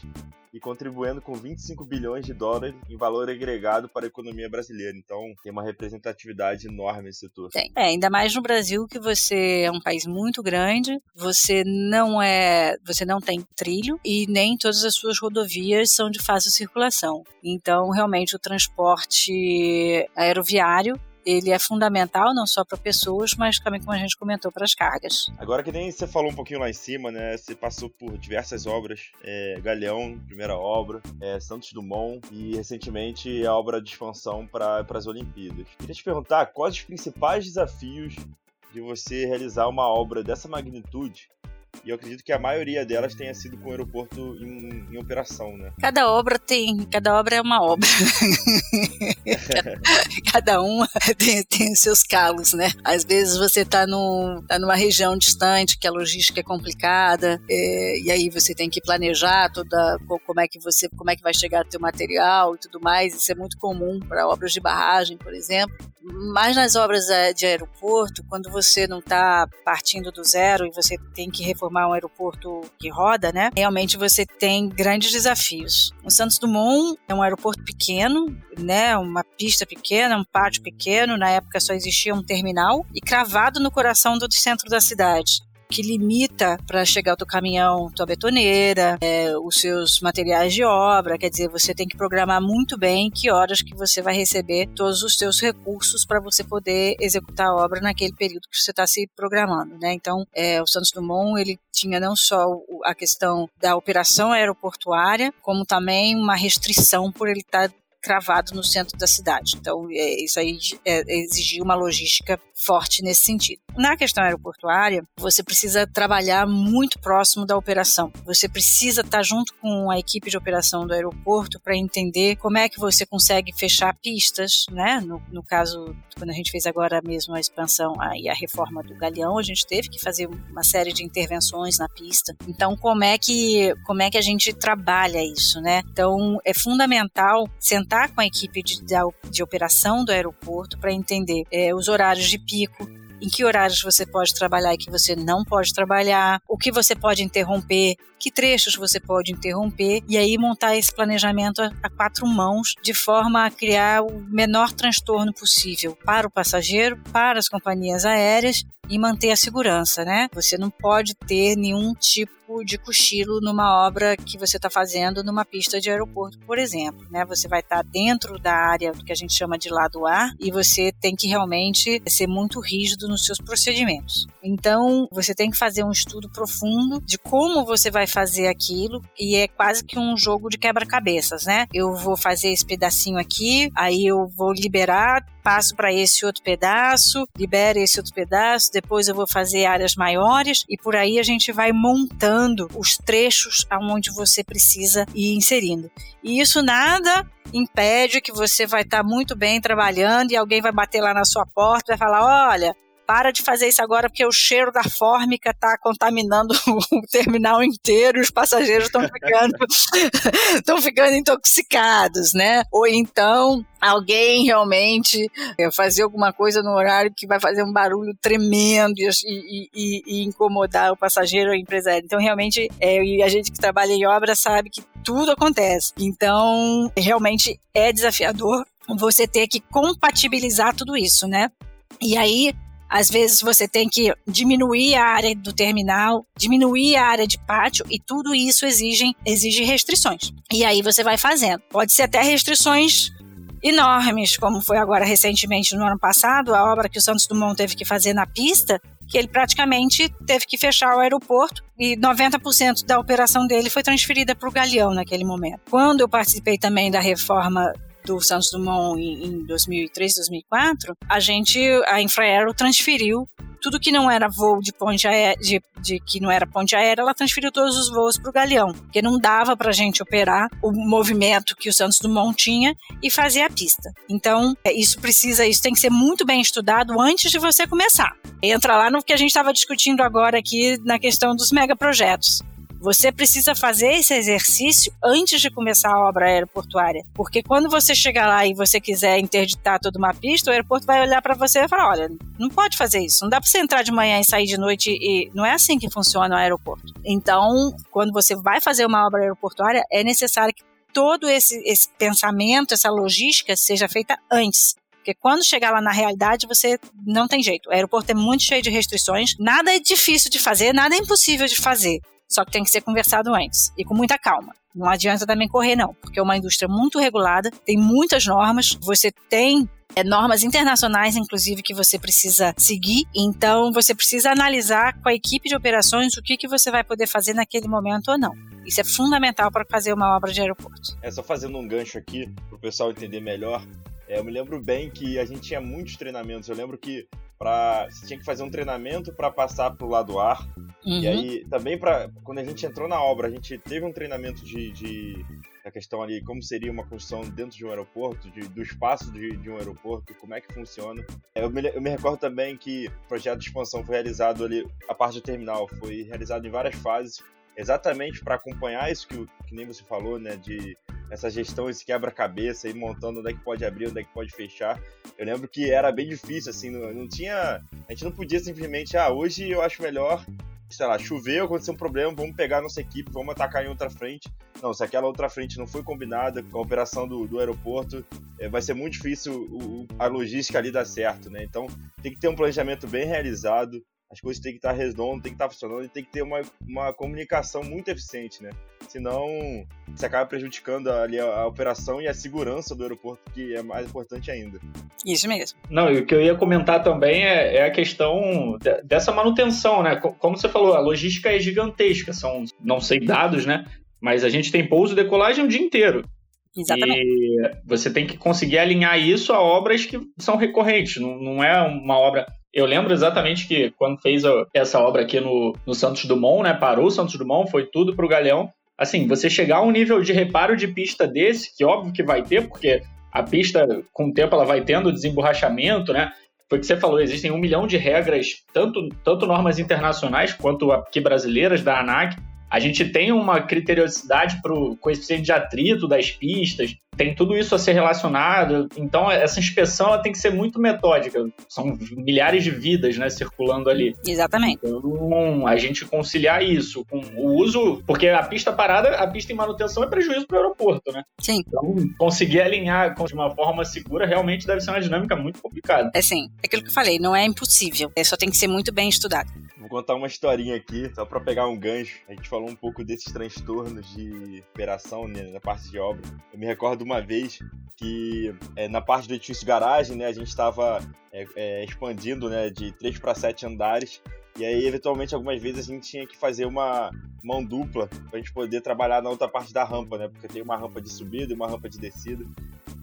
e contribuindo com 25 bilhões de dólares em valor agregado para a economia brasileira. Então, tem uma representatividade enorme esse setor. Tem. É, ainda mais no Brasil, que você é um país muito grande, você não é, você não tem trilho e nem todas as suas rodovias são de fácil circulação. Então, realmente o transporte aeroviário ele é fundamental não só para pessoas, mas também, como a gente comentou, para as cargas. Agora que nem você falou um pouquinho lá em cima, né? Você passou por diversas obras, é, Galeão, primeira obra, é, Santos Dumont e recentemente a obra de expansão para as Olimpíadas. Queria te perguntar quais os principais desafios de você realizar uma obra dessa magnitude e eu acredito que a maioria delas tenha sido com o aeroporto em, em operação, né? Cada obra tem, cada obra é uma obra. cada, cada uma tem, tem os seus calos, né? Às vezes você está no, tá numa região distante, que a logística é complicada, é, e aí você tem que planejar toda como é que você, como é que vai chegar o teu material e tudo mais. Isso é muito comum para obras de barragem, por exemplo. Mas nas obras é, de aeroporto, quando você não está partindo do zero e você tem que reformar um aeroporto que roda, né? Realmente você tem grandes desafios. O Santos Dumont é um aeroporto pequeno, né? Uma pista pequena, um pátio pequeno. Na época só existia um terminal e cravado no coração do centro da cidade que limita para chegar o teu caminhão, tua betoneira, é, os seus materiais de obra. Quer dizer, você tem que programar muito bem que horas que você vai receber todos os seus recursos para você poder executar a obra naquele período que você está se programando, né? Então, é, o Santos Dumont ele tinha não só a questão da operação aeroportuária, como também uma restrição por ele estar tá cravado no centro da cidade. Então, é, isso aí é, exigia uma logística forte nesse sentido. Na questão aeroportuária, você precisa trabalhar muito próximo da operação. Você precisa estar junto com a equipe de operação do aeroporto para entender como é que você consegue fechar pistas, né? No, no, caso, quando a gente fez agora mesmo a expansão e a reforma do Galeão, a gente teve que fazer uma série de intervenções na pista. Então, como é que como é que a gente trabalha isso, né? Então, é fundamental sentar com a equipe de, de, de operação do aeroporto para entender é, os horários de pico, em que horários você pode trabalhar e que você não pode trabalhar, o que você pode interromper, que trechos você pode interromper, e aí montar esse planejamento a, quatro mãos, de forma a criar o menor transtorno possível para o passageiro, para as companhias aéreas e manter a segurança, né? Você não pode ter nenhum tipo de cochilo numa obra que você está fazendo numa pista de aeroporto, por exemplo, né? Você vai estar tá dentro da área que a gente chama de lado A e você tem que realmente ser muito rígido nos seus procedimentos. Então, você tem que fazer um estudo profundo de como você vai fazer aquilo e é quase que um jogo de quebra-cabeças, né? Eu vou fazer esse pedacinho aqui, aí eu vou liberar passo para esse outro pedaço, libera esse outro pedaço, depois eu vou fazer áreas maiores e por aí a gente vai montando os trechos aonde você precisa ir inserindo. E isso nada impede que você vai estar tá muito bem trabalhando e alguém vai bater lá na sua porta e vai falar: olha, para de fazer isso agora porque o cheiro da fórmica está contaminando o terminal inteiro e os passageiros estão ficando estão ficando intoxicados, né? Ou então alguém realmente é, fazer alguma coisa no horário que vai fazer um barulho tremendo e, e, e incomodar o passageiro ou a empresário. Então, realmente, é, e a gente que trabalha em obra sabe que tudo acontece. Então, realmente é desafiador você ter que compatibilizar tudo isso, né? E aí, às vezes você tem que diminuir a área do terminal, diminuir a área de pátio e tudo isso exige, exige restrições. E aí você vai fazendo. Pode ser até restrições enormes, como foi agora recentemente no ano passado, a obra que o Santos Dumont teve que fazer na pista, que ele praticamente teve que fechar o aeroporto e 90% da operação dele foi transferida para o Galeão naquele momento. Quando eu participei também da reforma do Santos Dumont em, 2003, 2004, a gente, a Infraero transferiu tudo que não era voo de ponte aérea, de, de, que não era ponte aérea, ela transferiu todos os voos para o Galeão, porque não dava para a gente operar o movimento que o Santos Dumont tinha e fazer a pista. Então, é, isso precisa, isso tem que ser muito bem estudado antes de você começar. Entra lá no que a gente estava discutindo agora aqui na questão dos megaprojetos. Você precisa fazer esse exercício antes de começar a obra aeroportuária, porque quando você chegar lá e você quiser interditar toda uma pista, o aeroporto vai olhar para você e falar: olha, não pode fazer isso, não dá para você entrar de manhã e sair de noite e não é assim que funciona o aeroporto. Então, quando você vai fazer uma obra aeroportuária, é necessário que todo esse, esse pensamento, essa logística seja feita antes. Porque quando chegar lá na realidade, você não tem jeito. O aeroporto é muito cheio de restrições, nada é difícil de fazer, nada é impossível de fazer. Só que tem que ser conversado antes e com muita calma. Não adianta também correr, não, porque é uma indústria muito regulada, tem muitas normas, você tem é, normas internacionais, inclusive, que você precisa seguir. Então, você precisa analisar com a equipe de operações o que, que você vai poder fazer naquele momento ou não. Isso é fundamental para fazer uma obra de aeroporto. É só fazendo um gancho aqui para o pessoal entender melhor. É, eu me lembro bem que a gente tinha muitos treinamentos. Eu lembro que para você tinha que fazer um treinamento para passar para o lado ar. Uhum. E aí também para quando a gente entrou na obra, a gente teve um treinamento de, de a questão ali como seria uma construção dentro de um aeroporto, de, do espaço de, de, um aeroporto, como é que funciona. Eu me, eu me recordo também que o projeto de expansão foi realizado ali, a parte do terminal foi realizado em várias fases, exatamente para acompanhar isso que, que nem você falou, né, de essa gestão, esse quebra-cabeça e montando onde é que pode abrir, onde é que pode fechar. Eu lembro que era bem difícil, assim, não, não tinha. A gente não podia simplesmente, ah, hoje eu acho melhor, sei lá, choveu, aconteceu um problema, vamos pegar nossa equipe, vamos atacar em outra frente. Não, se aquela outra frente não foi combinada com a operação do, do aeroporto, é, vai ser muito difícil o, a logística ali dar certo, né? Então tem que ter um planejamento bem realizado, as coisas têm que estar redondas, tem que estar funcionando e tem que ter uma, uma comunicação muito eficiente, né? Senão você acaba prejudicando ali a, a, operação e a segurança do aeroporto, que é mais importante ainda. Isso mesmo. Não, e o que eu ia comentar também é, é a questão de, dessa manutenção, né? Como você falou, a logística é gigantesca, são, não sei dados, né? Mas a gente tem pouso e decolagem o dia inteiro. Exatamente. E você tem que conseguir alinhar isso a obras que são recorrentes, não, não é uma obra. Eu lembro exatamente que quando fez essa obra aqui no, no Santos Dumont, né? Parou o Santos Dumont, foi tudo pro Galeão. Assim, você chegar a um nível de reparo de pista desse, que óbvio que vai ter, porque a pista, com o tempo, ela vai tendo desemborrachamento, né? Foi o que você falou, existem um milhão de regras, tanto, tanto normas internacionais quanto aqui brasileiras da ANAC, a gente tem uma criteriosidade para o coeficiente de atrito das pistas, tem tudo isso a ser relacionado. Então, essa inspeção tem que ser muito metódica. São milhares de vidas né, circulando ali. Exatamente. Então, a gente conciliar isso com o uso, porque a pista parada, a pista em manutenção é prejuízo para o aeroporto, né? Sim. Então, conseguir alinhar de uma forma segura realmente deve ser uma dinâmica muito complicada. É sim. É aquilo que eu falei, não é impossível. É, só tem que ser muito bem estudado contar uma historinha aqui, só para pegar um gancho. A gente falou um pouco desses transtornos de operação né, na parte de obra. Eu me recordo uma vez que é, na parte do edifício garagem, né, a gente estava é, é, expandindo né, de 3 para 7 andares. E aí, eventualmente, algumas vezes a gente tinha que fazer uma mão dupla para a gente poder trabalhar na outra parte da rampa, né? Porque tem uma rampa de subida e uma rampa de descida.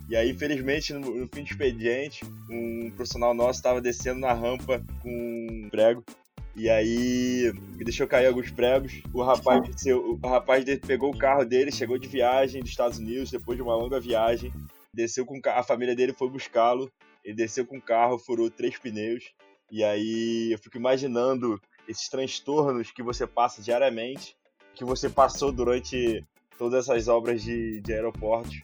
E aí, infelizmente, no, no fim do expediente, um profissional nosso estava descendo na rampa com um prego e aí deixou cair alguns pregos. O rapaz, o rapaz pegou o carro dele, chegou de viagem dos Estados Unidos, depois de uma longa viagem, desceu com a família dele foi buscá-lo. Ele desceu com o carro, furou três pneus. E aí eu fico imaginando esses transtornos que você passa diariamente, que você passou durante todas essas obras de, de aeroportos.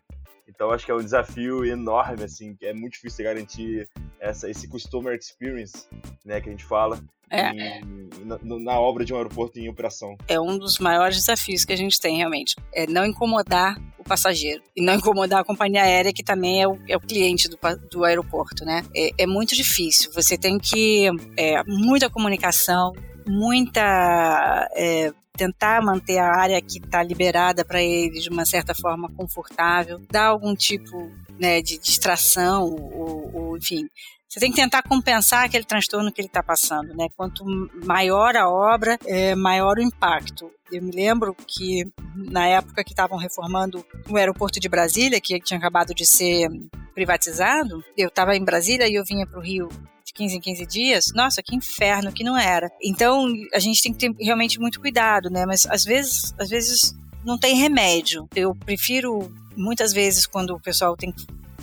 Então acho que é um desafio enorme, assim, é muito difícil garantir essa, esse customer experience, né, que a gente fala, é. Em, na, na, obra de um aeroporto em operação. É um dos maiores desafios que a gente tem, realmente. É não incomodar o passageiro e não incomodar a companhia aérea, que também é o, é o cliente do, do aeroporto, né? É, é muito difícil. Você tem que. É, muita comunicação, muita é, tentar manter a área que está liberada para ele de uma certa forma confortável, dar algum tipo né, de distração, ou, ou, enfim. Você tem que tentar compensar aquele transtorno que ele está passando, né? Quanto maior a obra, é, maior o impacto. Eu me lembro que na época que estavam reformando o aeroporto de Brasília, que tinha acabado de ser privatizado, eu estava em Brasília e eu vinha para o Rio de 15 em 15 dias, nossa, que inferno que não era. Então, a gente tem que ter realmente muito cuidado, né? Mas às vezes, às vezes não tem remédio. Eu prefiro muitas vezes quando o pessoal tem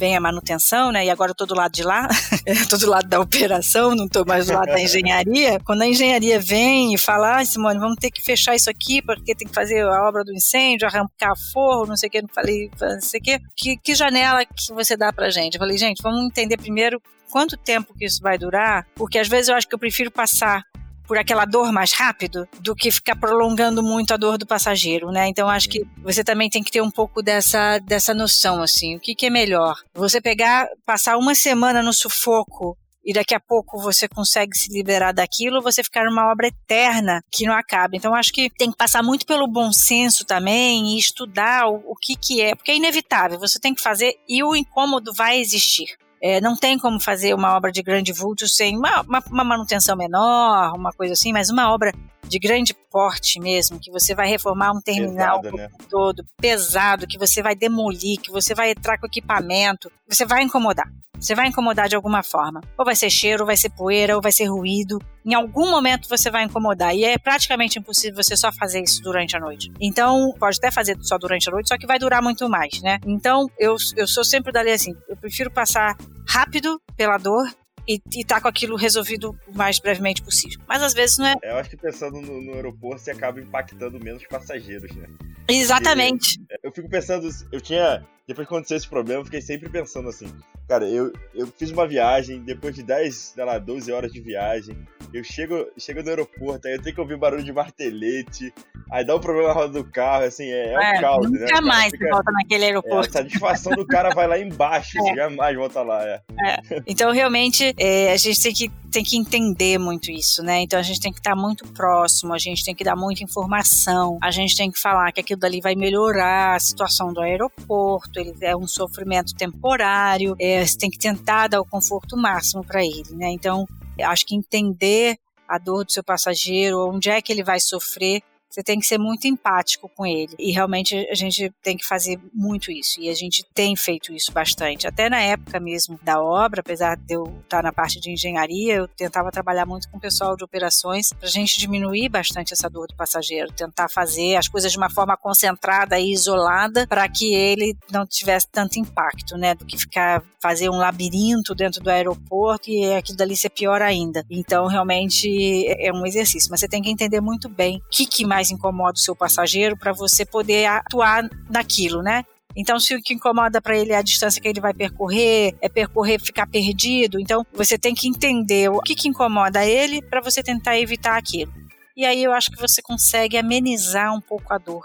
vem a manutenção, né? E agora eu tô do lado de lá, tô do lado da operação, não tô mais do lado da engenharia. Quando a engenharia vem e fala, ah, Simone, vamos ter que fechar isso aqui porque tem que fazer a obra do incêndio, arrancar forro, não sei o que, não falei, não sei o que. que. Que janela que você dá pra gente? Eu falei, gente, vamos entender primeiro quanto tempo que isso vai durar, porque às vezes eu acho que eu prefiro passar por aquela dor mais rápido do que ficar prolongando muito a dor do passageiro, né? Então acho que você também tem que ter um pouco dessa, dessa noção, assim, o que, que é melhor? Você pegar, passar uma semana no sufoco e daqui a pouco você consegue se liberar daquilo, você ficar numa obra eterna que não acaba. Então acho que tem que passar muito pelo bom senso também e estudar o, o que que é, porque é inevitável, você tem que fazer e o incômodo vai existir. É, não tem como fazer uma obra de grande vulto sem uma, uma, uma, manutenção menor, uma coisa assim, mas uma obra de grande porte mesmo, que você vai reformar um terminal né? todo pesado, que você vai demolir, que você vai entrar com equipamento, você vai incomodar. Você vai incomodar de alguma forma. Ou vai ser cheiro, ou vai ser poeira, ou vai ser ruído. Em algum momento você vai incomodar. E é praticamente impossível você só fazer isso durante a noite. Então, pode até fazer só durante a noite, só que vai durar muito mais, né? Então, eu, eu sou sempre dali assim. Eu prefiro passar rápido pela dor e, e tá com aquilo resolvido o mais brevemente possível. Mas às vezes não é. Eu acho que pensando no, no aeroporto, você acaba impactando menos passageiros, né? Exatamente. Eu fico pensando, eu tinha. Depois que aconteceu esse problema, eu fiquei sempre pensando assim, Cara, eu, eu fiz uma viagem, depois de 10, sei lá, 12 horas de viagem, eu chego, chego no aeroporto, aí eu tenho que ouvir barulho de martelete, aí dá um problema na roda do carro, assim, é, é um é, caos, nunca né? Nunca mais fica, volta naquele aeroporto. É, a satisfação do cara vai lá embaixo, é. jamais volta lá, é. é. Então, realmente, é, a gente tem que, tem que entender muito isso, né? Então, a gente tem que estar muito próximo, a gente tem que dar muita informação, a gente tem que falar que aquilo dali vai melhorar a situação do aeroporto, ele é um sofrimento temporário, é, você tem que tentar dar o conforto máximo para ele, né? Então, acho que entender a dor do seu passageiro, onde é que ele vai sofrer, você tem que ser muito empático com ele. E realmente a gente tem que fazer muito isso. E a gente tem feito isso bastante. Até na época mesmo da obra, apesar de eu estar na parte de engenharia, eu tentava trabalhar muito com o pessoal de operações para a gente diminuir bastante essa dor do passageiro, tentar fazer as coisas de uma forma concentrada e isolada para que ele não tivesse tanto impacto, né? Do que ficar fazer um labirinto dentro do aeroporto e aquilo dali ser pior ainda. Então, realmente é um exercício. Mas você tem que entender muito bem o que, que mais incomoda o seu passageiro para você poder atuar naquilo, né? Então, se o que incomoda para ele é a distância que ele vai percorrer, é percorrer, ficar perdido, então você tem que entender o que, que incomoda ele para você tentar evitar aquilo. E aí eu acho que você consegue amenizar um pouco a dor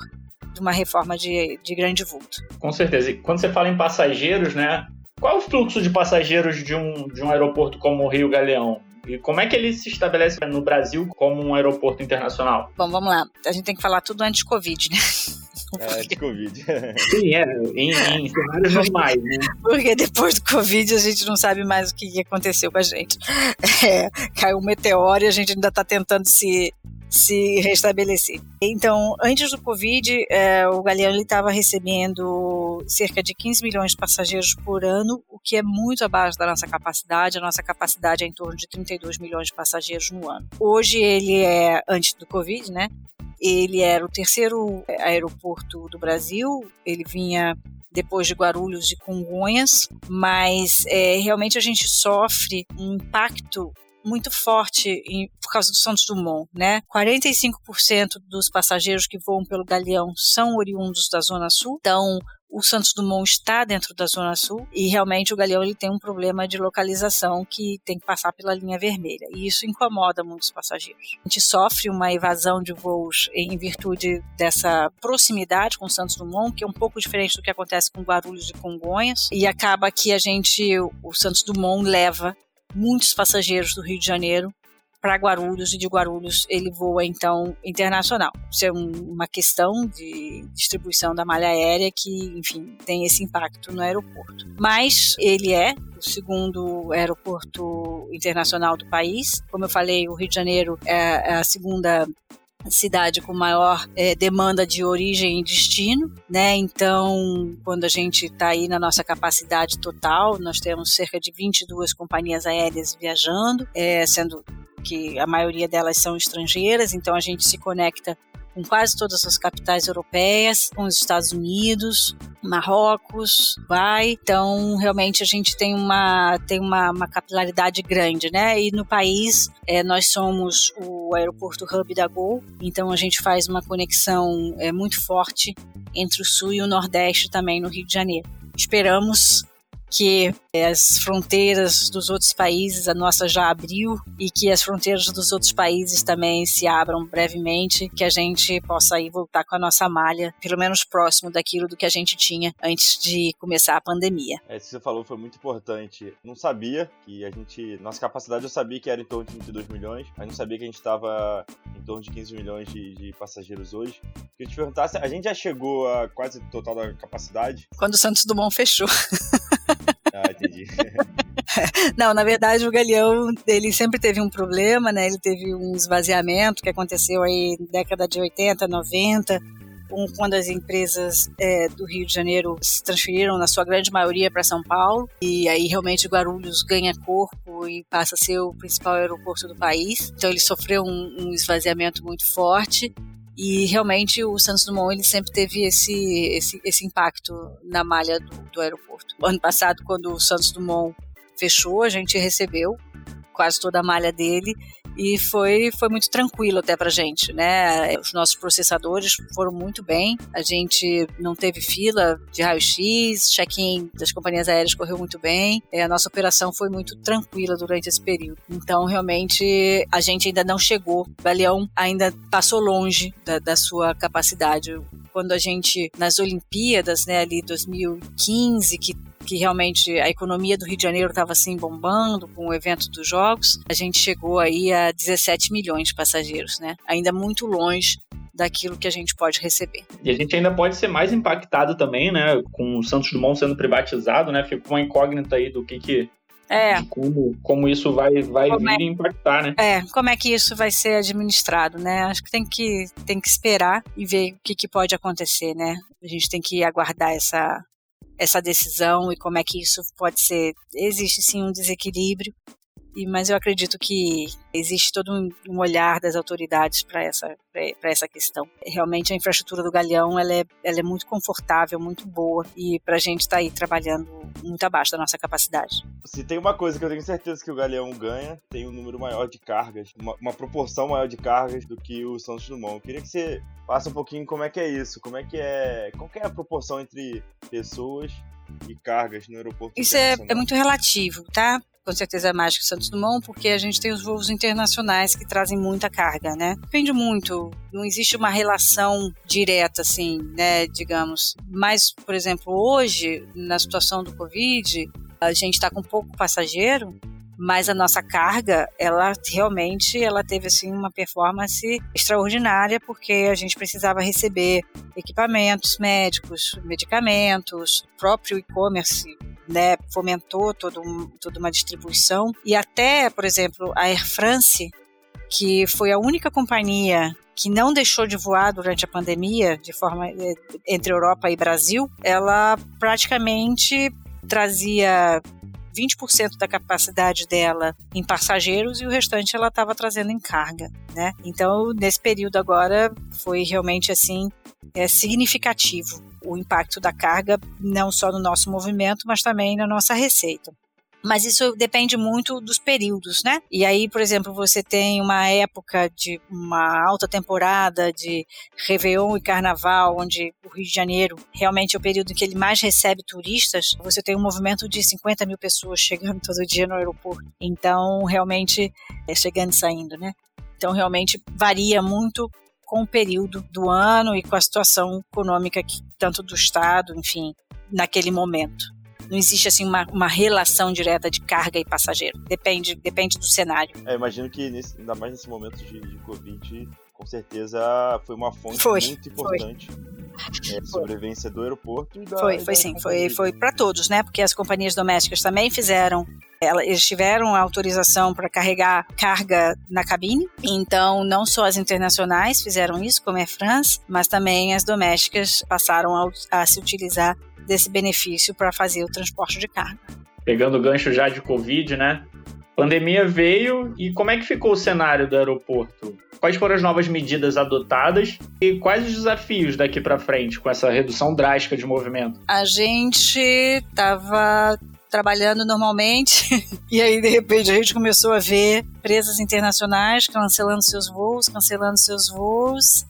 de uma reforma de, de grande vulto. Com certeza. E quando você fala em passageiros, né? Qual é o fluxo de passageiros de um, de um aeroporto como o Rio Galeão? E como é que ele se estabelece no Brasil como um aeroporto internacional? Bom, vamos lá. A gente tem que falar tudo antes de Covid, né? É, de Covid. Sim, é, em, em cenários normais, né? Porque depois do Covid a gente não sabe mais o que aconteceu com a gente. É, caiu um meteoro e a gente ainda está tentando se, se restabelecer. Então, antes do Covid, é, o Galeão estava recebendo cerca de 15 milhões de passageiros por ano, o que é muito abaixo da nossa capacidade. A nossa capacidade é em torno de 32 milhões de passageiros no ano. Hoje ele é, antes do Covid, né? Ele era o terceiro aeroporto do Brasil, ele vinha depois de Guarulhos e Congonhas, mas é, realmente a gente sofre um impacto muito forte em, por causa do Santos Dumont, né? 45% dos passageiros que voam pelo Galeão são oriundos da Zona Sul, então o Santos Dumont está dentro da Zona Sul e realmente o Galeão ele tem um problema de localização que tem que passar pela linha vermelha e isso incomoda muitos passageiros. A gente sofre uma evasão de voos em virtude dessa proximidade com o Santos Dumont, que é um pouco diferente do que acontece com Guarulhos e Congonhas, e acaba que a gente, o Santos Dumont leva muitos passageiros do Rio de Janeiro para Guarulhos e de Guarulhos ele voa então internacional. Isso é um, uma questão de distribuição da malha aérea que, enfim, tem esse impacto no aeroporto. Mas ele é o segundo aeroporto internacional do país. Como eu falei, o Rio de Janeiro é, a segunda cidade com maior é, demanda de origem e destino, né? Então, quando a gente está aí na nossa capacidade total, nós temos cerca de 22 companhias aéreas viajando, é, sendo que a maioria delas são estrangeiras, então a gente se conecta com quase todas as capitais europeias, com os Estados Unidos, Marrocos, vai. Então, realmente a gente tem uma tem uma, uma capilaridade grande, né? E no país é, nós somos o aeroporto hub da Gol, então a gente faz uma conexão é, muito forte entre o sul e o nordeste também no Rio de Janeiro. Esperamos que as fronteiras dos outros países, a nossa já abriu, e que as fronteiras dos outros países também se abram brevemente, que a gente possa aí voltar com a nossa malha, pelo menos próximo daquilo do que a gente tinha antes de começar a pandemia. É, isso que você falou foi muito importante. Não sabia que a gente. Nossa capacidade eu sabia que era em torno de 22 milhões, mas não sabia que a gente estava em torno de 15 milhões de, de passageiros hoje. Queria te perguntar a gente já chegou a quase total da capacidade. Quando o Santos Dumont fechou. Ah, entendi. Não, na verdade o Galeão, ele sempre teve um problema, né? Ele teve um esvaziamento que aconteceu aí na década de 80, 90, quando as empresas é, do Rio de Janeiro se transferiram, na sua grande maioria, para São Paulo. E aí realmente Guarulhos ganha corpo e passa a ser o principal aeroporto do país. Então ele sofreu um, um esvaziamento muito forte. E realmente o Santos Dumont ele sempre teve esse, esse, esse impacto na malha do, do aeroporto. Ano passado, quando o Santos Dumont fechou, a gente recebeu quase toda a malha dele e foi, foi muito tranquilo até pra gente, né? Os nossos processadores foram muito bem, a gente não teve fila de raio-x, check-in das companhias aéreas correu muito bem, é, a nossa operação foi muito tranquila durante esse período. Então, realmente, a gente ainda não chegou, o Galeão ainda passou longe da, da sua capacidade quando a gente, nas Olimpíadas, né, ali 2015, que que realmente a economia do Rio de Janeiro estava assim bombando com o evento dos Jogos, a gente chegou aí a 17 milhões de passageiros, né? Ainda muito longe daquilo que a gente pode receber. E a gente ainda pode ser mais impactado também, né? Com o Santos Dumont sendo privatizado, né? Fica uma incógnita aí do que, que É. Como, como isso vai, vai vir é, impactar, né? É, como é que isso vai ser administrado, né? Acho que tem que, tem que esperar e ver o que, que pode acontecer, né? A gente tem que aguardar essa, essa decisão e como é que isso pode ser. Existe sim um desequilíbrio, e, mas eu acredito que existe todo um, olhar das autoridades para essa, essa questão. Realmente a infraestrutura do Galeão ela é, ela é muito confortável, muito boa e para a gente estar tá aí trabalhando muito abaixo da nossa capacidade. Se tem uma coisa que eu tenho certeza que o Galeão ganha, tem um número maior de cargas, uma, uma proporção maior de cargas do que o Santos Dumont. Eu queria que você passe um pouquinho como é que é isso, como é que é, qual que é a proporção entre pessoas e cargas no aeroporto. Isso é, é muito relativo, tá? Com certeza mais que Santos Dumont, porque a gente tem os voos internacionais que trazem muita carga, né? Depende muito, não existe uma relação direta, assim, né, digamos. Mas, por exemplo, hoje, na situação do Covid, a gente está com pouco passageiro, mas a nossa carga, ela realmente ela teve assim uma performance extraordinária porque a gente precisava receber equipamentos médicos, medicamentos, próprio e-commerce né, fomentou todo um, toda uma distribuição. E até, por exemplo, a Air France, que foi a única companhia que não deixou de voar durante a pandemia, de forma eh, entre Europa e Brasil, ela praticamente trazia 20% da capacidade dela em passageiros e o restante ela estava trazendo em carga, né? Então, nesse período agora foi realmente assim é significativo o impacto da carga, não só no nosso movimento, mas também na nossa receita mas isso depende muito dos períodos, né? E aí, por exemplo, você tem uma época de uma alta temporada de Réveillon e Carnaval, onde o Rio de Janeiro realmente é o período em que ele mais recebe turistas, você tem um movimento de 50 mil pessoas chegando todo dia no aeroporto. Então, realmente, é chegando e saindo, né? Então, realmente varia muito com o período do ano e com a situação econômica que, tanto do Estado, enfim, naquele momento. Não existe assim uma, uma relação direta de carga e passageiro. Depende, depende do cenário. É, imagino que nesse, ainda mais nesse momento de, de Covid, com certeza foi uma fonte foi, muito importante. Foi. É, sobrevivência do aeroporto e da, foi foi da sim foi foi para todos né porque as companhias domésticas também fizeram eles tiveram autorização para carregar carga na cabine, então não só as internacionais fizeram isso, como é France, mas também as domésticas passaram a, a se utilizar desse benefício para fazer o transporte de carga. Pegando o gancho já de Covid, né? Pandemia veio e como é que ficou o cenário do aeroporto? Quais foram as novas medidas adotadas e quais os desafios daqui para frente com essa redução drástica de movimento? A gente estava trabalhando normalmente e aí de repente a gente começou a ver empresas internacionais cancelando seus voos, cancelando seus voos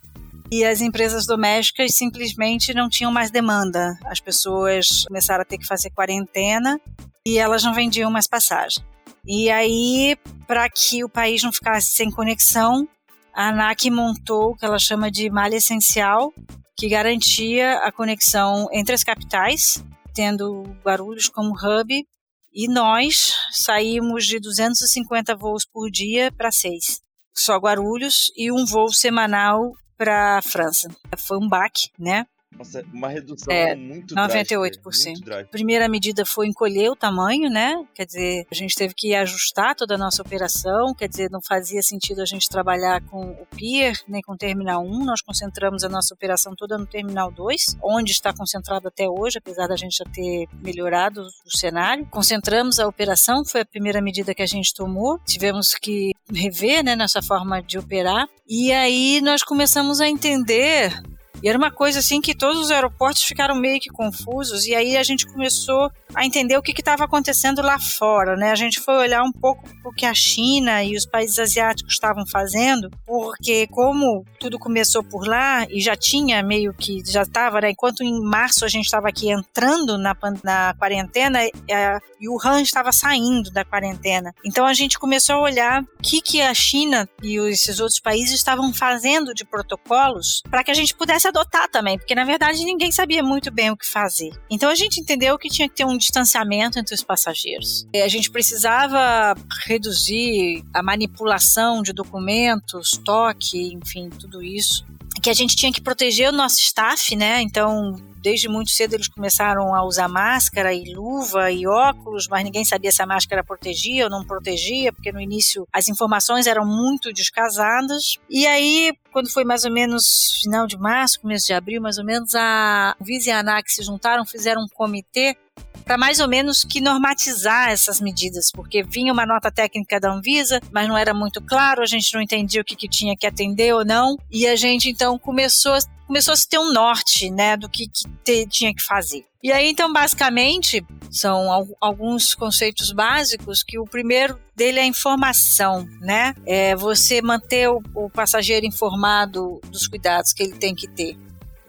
e as empresas domésticas simplesmente não tinham mais demanda. As pessoas começaram a ter que fazer quarentena e elas não vendiam mais passagem. E aí, para que o país não ficasse sem conexão, a ANAC montou o que ela chama de malha essencial, que garantia a conexão entre as capitais, tendo Guarulhos como hub, e nós saímos de 250 voos por dia para seis. Só Guarulhos e um voo semanal para a França. Foi um baque, né? Nossa, uma redução é, muito 98%. Drástica, A primeira medida foi encolher o tamanho, né? Quer dizer, a gente teve que ajustar toda a nossa operação, quer dizer, não fazia sentido a gente trabalhar com o Pier, nem com o Terminal 1, nós concentramos a nossa operação toda no Terminal 2, onde está concentrado até hoje, apesar da gente já ter melhorado o cenário. Concentramos a operação, foi a primeira medida que a gente tomou, tivemos que rever, né, nossa forma de operar, e aí nós começamos a entender e era uma coisa assim que todos os aeroportos ficaram meio que confusos, e aí a gente começou a entender o que estava acontecendo lá fora, né? A gente foi olhar um pouco o que a China e os países asiáticos estavam fazendo, porque como tudo começou por lá e já tinha meio que já estava, né? Enquanto em março a gente estava aqui entrando na, na quarentena, a, e o Han estava saindo da quarentena. Então a gente começou a olhar o que, que a China e esses outros países estavam fazendo de protocolos para que a gente pudesse adotar também, porque na verdade ninguém sabia muito bem o que fazer. Então a gente entendeu que tinha que ter um distanciamento entre os passageiros. A gente precisava reduzir a manipulação de documentos, toque, enfim, tudo isso que a gente tinha que proteger o nosso staff, né? Então, desde muito cedo eles começaram a usar máscara e luva e óculos, mas ninguém sabia se a máscara protegia ou não protegia, porque no início as informações eram muito descasadas. E aí, quando foi mais ou menos final de março, começo de abril, mais ou menos, a Visa e a ANAC se juntaram, fizeram um comitê para mais ou menos que normatizar essas medidas, porque vinha uma nota técnica da Anvisa, mas não era muito claro, a gente não entendia o que, que tinha que atender ou não, e a gente então começou começou a se ter um norte, né, do que, que te, tinha que fazer. E aí, então, basicamente, são alguns conceitos básicos que o primeiro dele é a informação, né? É você manter o, o passageiro informado dos cuidados que ele tem que ter.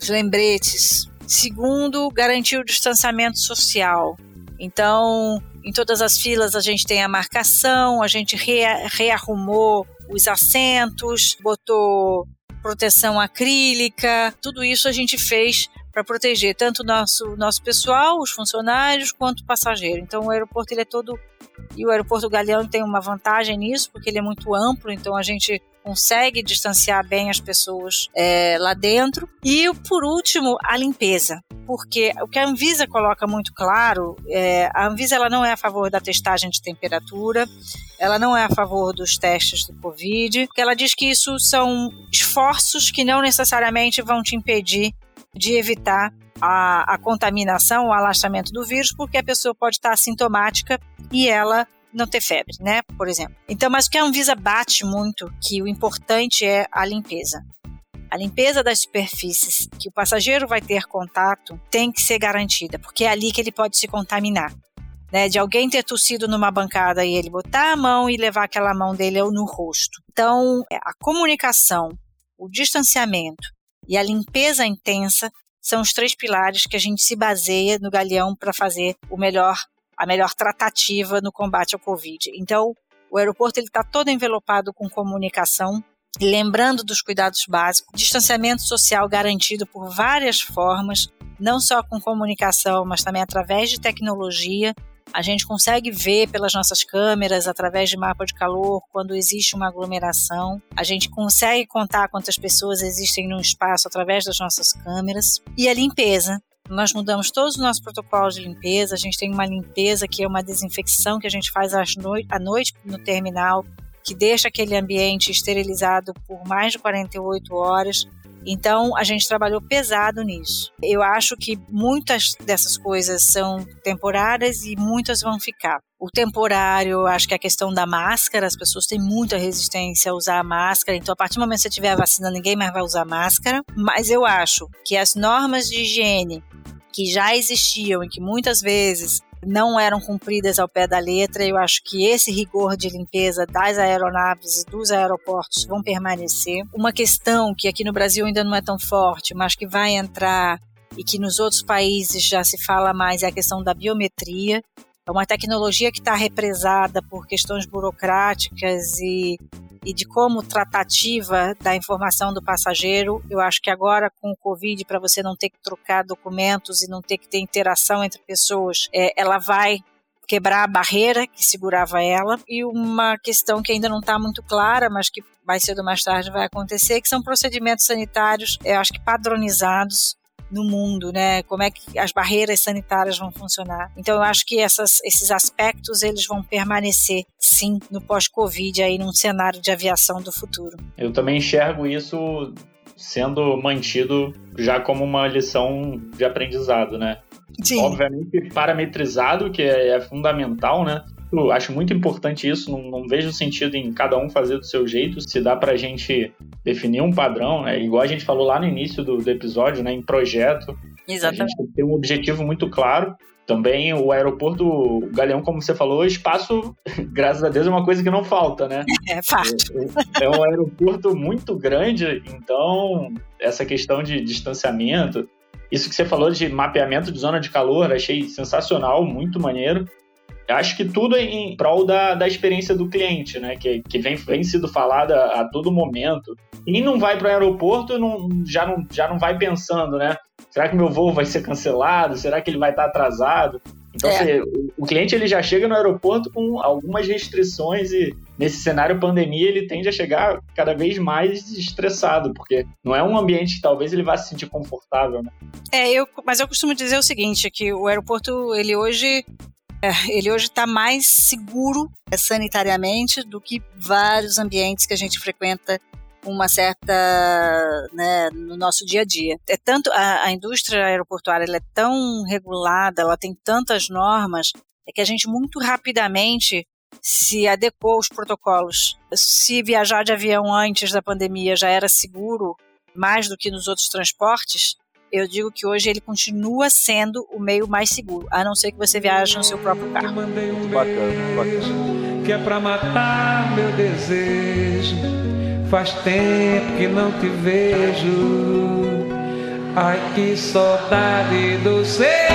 Os lembretes, Segundo, garantir o distanciamento social. Então, em todas as filas a gente tem a marcação, a gente rearrumou os assentos, botou proteção acrílica, tudo isso a gente fez para proteger tanto o nosso, nosso pessoal, os funcionários, quanto o passageiro. Então o aeroporto ele é todo. E o aeroporto Galeão tem uma vantagem nisso, porque ele é muito amplo, então a gente consegue distanciar bem as pessoas é, lá dentro. E, por último, a limpeza. Porque o que a Anvisa coloca muito claro, é, a Anvisa ela não é a favor da testagem de temperatura, ela não é a favor dos testes do Covid, porque ela diz que isso são esforços que não necessariamente vão te impedir de evitar a, a contaminação, o alastramento do vírus, porque a pessoa pode estar assintomática e ela não ter febre, né? Por exemplo. Então, mas o que a Anvisa bate muito, que o importante é a limpeza. A limpeza das superfícies que o passageiro vai ter contato tem que ser garantida, porque é ali que ele pode se contaminar. Né, de alguém ter tossido numa bancada e ele botar a mão e levar aquela mão dele no rosto. Então, é, a comunicação, o distanciamento e a limpeza intensa são os três pilares que a gente se baseia no Galeão para fazer o melhor a melhor tratativa no combate ao Covid. Então, o aeroporto está todo envelopado com comunicação, lembrando dos cuidados básicos, distanciamento social garantido por várias formas, não só com comunicação, mas também através de tecnologia. A gente consegue ver pelas nossas câmeras, através de mapa de calor, quando existe uma aglomeração. A gente consegue contar quantas pessoas existem no espaço através das nossas câmeras. E a limpeza, nós mudamos todos os nossos protocolos de limpeza. A gente tem uma limpeza que é uma desinfecção que a gente faz à noite no terminal, que deixa aquele ambiente esterilizado por mais de 48 horas. Então, a gente trabalhou pesado nisso. Eu acho que muitas dessas coisas são temporárias e muitas vão ficar. O temporário, acho que é a questão da máscara, as pessoas têm muita resistência a usar a máscara, então a partir do momento que você tiver a vacina, ninguém mais vai usar máscara. Mas eu acho que as normas de higiene que já existiam e que muitas vezes não eram cumpridas ao pé da letra. Eu acho que esse rigor de limpeza das aeronaves e dos aeroportos vão permanecer. Uma questão que aqui no Brasil ainda não é tão forte, mas que vai entrar e que nos outros países já se fala mais é a questão da biometria. É uma tecnologia que está represada por questões burocráticas e e de como tratativa da informação do passageiro. Eu acho que agora com o Covid, para você não ter que trocar documentos e não ter que ter interação entre pessoas, é, ela vai quebrar a barreira que segurava ela e uma questão que ainda não está muito clara, mas que mais cedo ou mais tarde vai acontecer, que são procedimentos sanitários, eu acho que padronizados no mundo, né? Como é que as barreiras sanitárias vão funcionar. Então eu acho que essas, esses aspectos eles vão permanecer sim no pós-Covid aí num cenário de aviação do futuro. Eu também enxergo isso sendo mantido já como uma lição de aprendizado, né? Sim. Obviamente parametrizado, que é, é fundamental, né? Acho muito importante isso, não, não, vejo sentido em cada um fazer do seu jeito. Se dá pra gente definir um padrão, né? igual a gente falou lá no início do, do episódio, né? em projeto. Exatamente. A gente tem que ter um objetivo muito claro. Também o aeroporto do Galeão, como você falou, espaço, graças a Deus, é uma coisa que não falta, né? É fato. É, é um aeroporto muito grande, então essa questão de distanciamento, isso que você falou de mapeamento de zona de calor, achei sensacional, muito maneiro acho que tudo é em prol da, da experiência do cliente, né? Que, que vem, vem sido falada a, todo momento. E não vai para o aeroporto, não, já, não, já não vai pensando, né? Será que meu voo vai ser cancelado? Será que ele vai estar atrasado? Então, é. Assim, o cliente ele já chega no aeroporto com algumas restrições e nesse cenário pandemia ele tende a chegar cada vez mais estressado, porque não é um ambiente que talvez ele vá se sentir confortável, né? É, eu, mas eu costumo dizer o seguinte, que o aeroporto ele hoje é, ele hoje está mais seguro é, sanitariamente do que vários ambientes que a gente frequenta uma certa, né, no nosso dia a dia. É tanto a, a indústria aeroportuária ela é tão regulada, ela tem tantas normas, é que a gente muito rapidamente se adequou aos protocolos. Se viajar de avião antes da pandemia já era seguro, mais do que nos outros transportes, eu digo que hoje ele continua sendo o meio mais seguro, a não ser que você viaje no seu próprio carro. Muito bacana, bacana. Que é para matar meu desejo. Faz tempo que não te vejo. Ai que saudade do ser.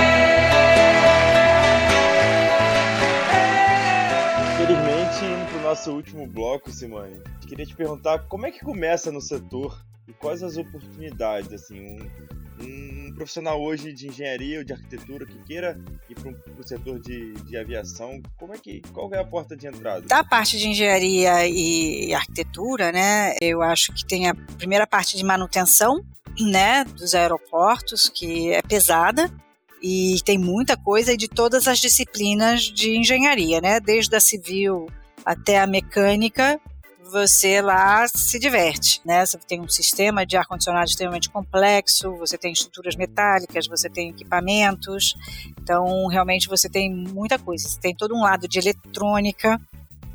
Infelizmente, indo pro nosso último bloco, Simone, queria te perguntar como é que começa no setor quais as oportunidades, assim, um, um profissional hoje de engenharia ou de arquitetura que queira ir para o setor de, de aviação, como é que qual é a porta de entrada? Da parte de engenharia e arquitetura, né, eu acho que tem a primeira parte de manutenção, né, dos aeroportos, que é pesada, e tem muita coisa de todas as disciplinas de engenharia, né, desde a civil até a mecânica, você lá se diverte, né? Você tem um sistema de ar-condicionado extremamente complexo, você tem estruturas metálicas, você tem equipamentos, então realmente você tem muita coisa. Você tem todo um lado de eletrônica,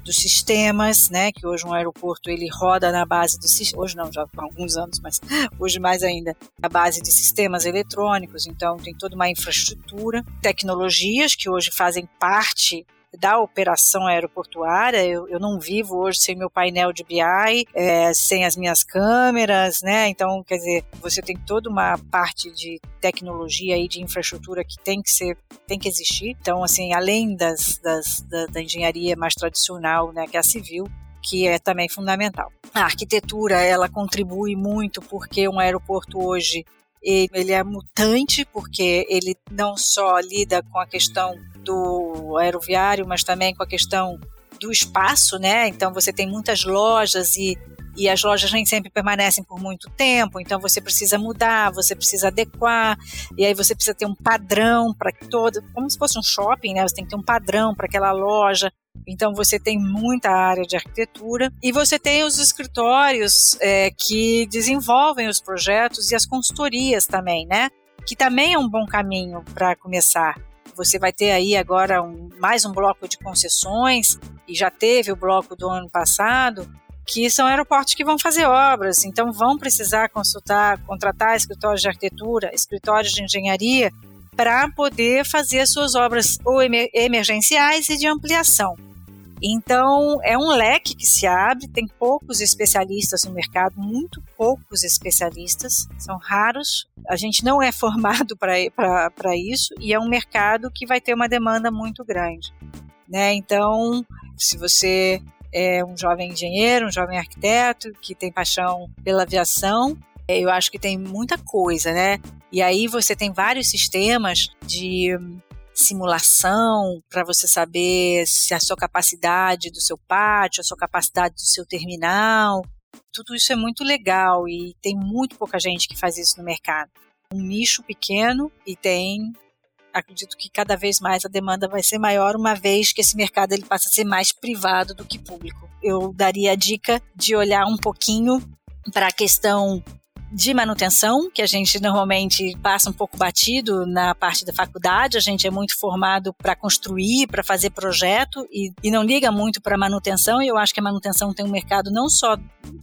dos sistemas, né, que hoje um aeroporto ele roda na base de hoje não, já há alguns anos, mas hoje mais ainda, na base de sistemas eletrônicos, então tem toda uma infraestrutura, tecnologias que hoje fazem parte da operação aeroportuária. Eu, eu não vivo hoje sem meu painel de BI, é, sem as minhas câmeras, né? Então, quer dizer, você tem toda uma parte de tecnologia e de infraestrutura que tem que ser, tem que existir. Então, assim, além das, das da, da engenharia mais tradicional, né, que é a civil, que é também fundamental. A arquitetura, ela contribui muito porque um aeroporto hoje ele é mutante porque ele não só lida com a questão do aeroviário, mas também com a questão do espaço, né? Então você tem muitas lojas e, e as lojas nem sempre permanecem por muito tempo, então você precisa mudar, você precisa adequar, e aí você precisa ter um padrão para todo, como se fosse um shopping, né? Você tem que ter um padrão para aquela loja. Então você tem muita área de arquitetura e você tem os escritórios é, que desenvolvem os projetos e as consultorias também, né? Que também é um bom caminho para começar. Você vai ter aí agora um, mais um bloco de concessões, e já teve o bloco do ano passado, que são aeroportos que vão fazer obras, então vão precisar consultar, contratar escritórios de arquitetura, escritórios de engenharia, para poder fazer as suas obras ou emergenciais e de ampliação. Então, é um leque que se abre, tem poucos especialistas no mercado, muito poucos especialistas, são raros. A gente não é formado para isso e é um mercado que vai ter uma demanda muito grande. Né? Então, se você é um jovem engenheiro, um jovem arquiteto que tem paixão pela aviação, eu acho que tem muita coisa, né? E aí você tem vários sistemas de simulação para você saber se a sua capacidade do seu pátio, a sua capacidade do seu terminal. Tudo isso é muito legal e tem muito pouca gente que faz isso no mercado. Um nicho pequeno e tem acredito que cada vez mais a demanda vai ser maior, uma vez que esse mercado ele passa a ser mais privado do que público. Eu daria a dica de olhar um pouquinho para a questão de manutenção, que a gente normalmente passa um pouco batido na parte da faculdade, a gente é muito formado para construir, para fazer projeto e, e não liga muito para manutenção, e eu acho que a manutenção tem um mercado não só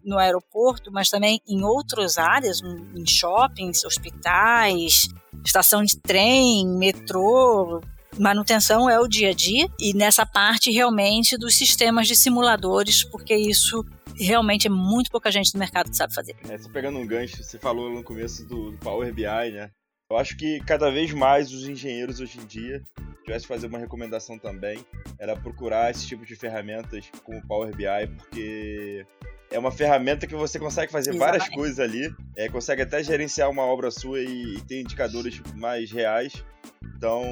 no aeroporto, mas também em outras áreas, em shoppings, hospitais, estação de trem, metrô, manutenção é o dia a dia e nessa parte realmente dos sistemas de simuladores, porque isso realmente é muito pouca gente no mercado que sabe fazer. É, pegando um gancho, você falou no começo do, do Power BI, né? Eu acho que cada vez mais os engenheiros hoje em dia, se tivesse fazer uma recomendação também, era procurar esse tipo de ferramentas como o Power BI, porque é uma ferramenta que você consegue fazer Exatamente. várias coisas ali, é, consegue até gerenciar uma obra sua e, e ter indicadores mais reais. Então,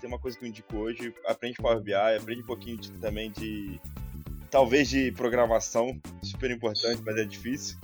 tem uma coisa que eu indico hoje, aprende Power BI, aprende um pouquinho de, também de talvez de programação, super importante, mas é difícil.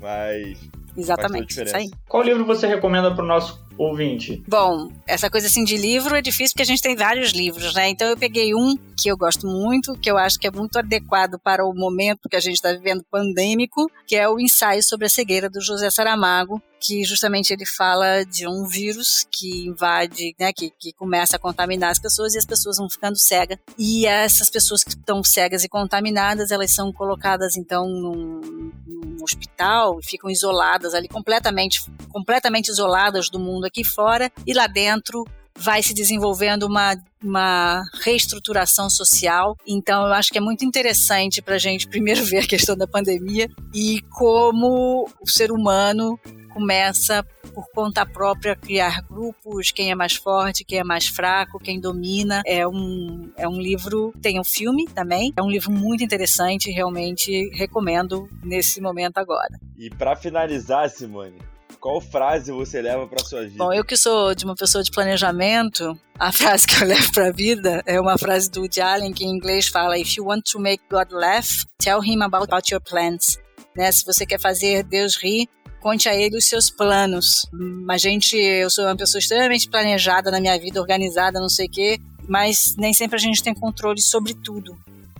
Mas Exatamente, isso aí. Qual livro você recomenda para o nosso ouvinte? Bom, essa coisa assim de livro é difícil porque a gente tem vários livros, né? Então eu peguei um que eu gosto muito, que eu acho que é muito adequado para o momento que a gente está vivendo pandêmico, que é o ensaio sobre a cegueira do José Saramago, que justamente ele fala de um vírus que invade, né, que, que começa a contaminar as pessoas e as pessoas vão ficando cegas. E essas pessoas que estão cegas e contaminadas, elas são colocadas então num, num hospital e ficam isoladas ali completamente, completamente isoladas do mundo aqui fora e lá dentro vai se desenvolvendo uma, uma reestruturação social. Então, eu acho que é muito interessante para a gente primeiro ver a questão da pandemia e como o ser humano começa por conta própria criar grupos, quem é mais forte, quem é mais fraco, quem domina. É um, é um livro, tem um filme também, é um livro muito interessante, realmente recomendo nesse momento agora. E para finalizar, Simone, qual frase você leva para sua vida? Bom, eu que sou de uma pessoa de planejamento, a frase que eu levo para a vida é uma frase do Woody Allen que em inglês fala: If you want to make God laugh, tell him about, about your plans. Né? Se você quer fazer Deus rir, conte a ele os seus planos. A gente, eu sou uma pessoa extremamente planejada na minha vida, organizada, não sei o quê, mas nem sempre a gente tem controle sobre tudo.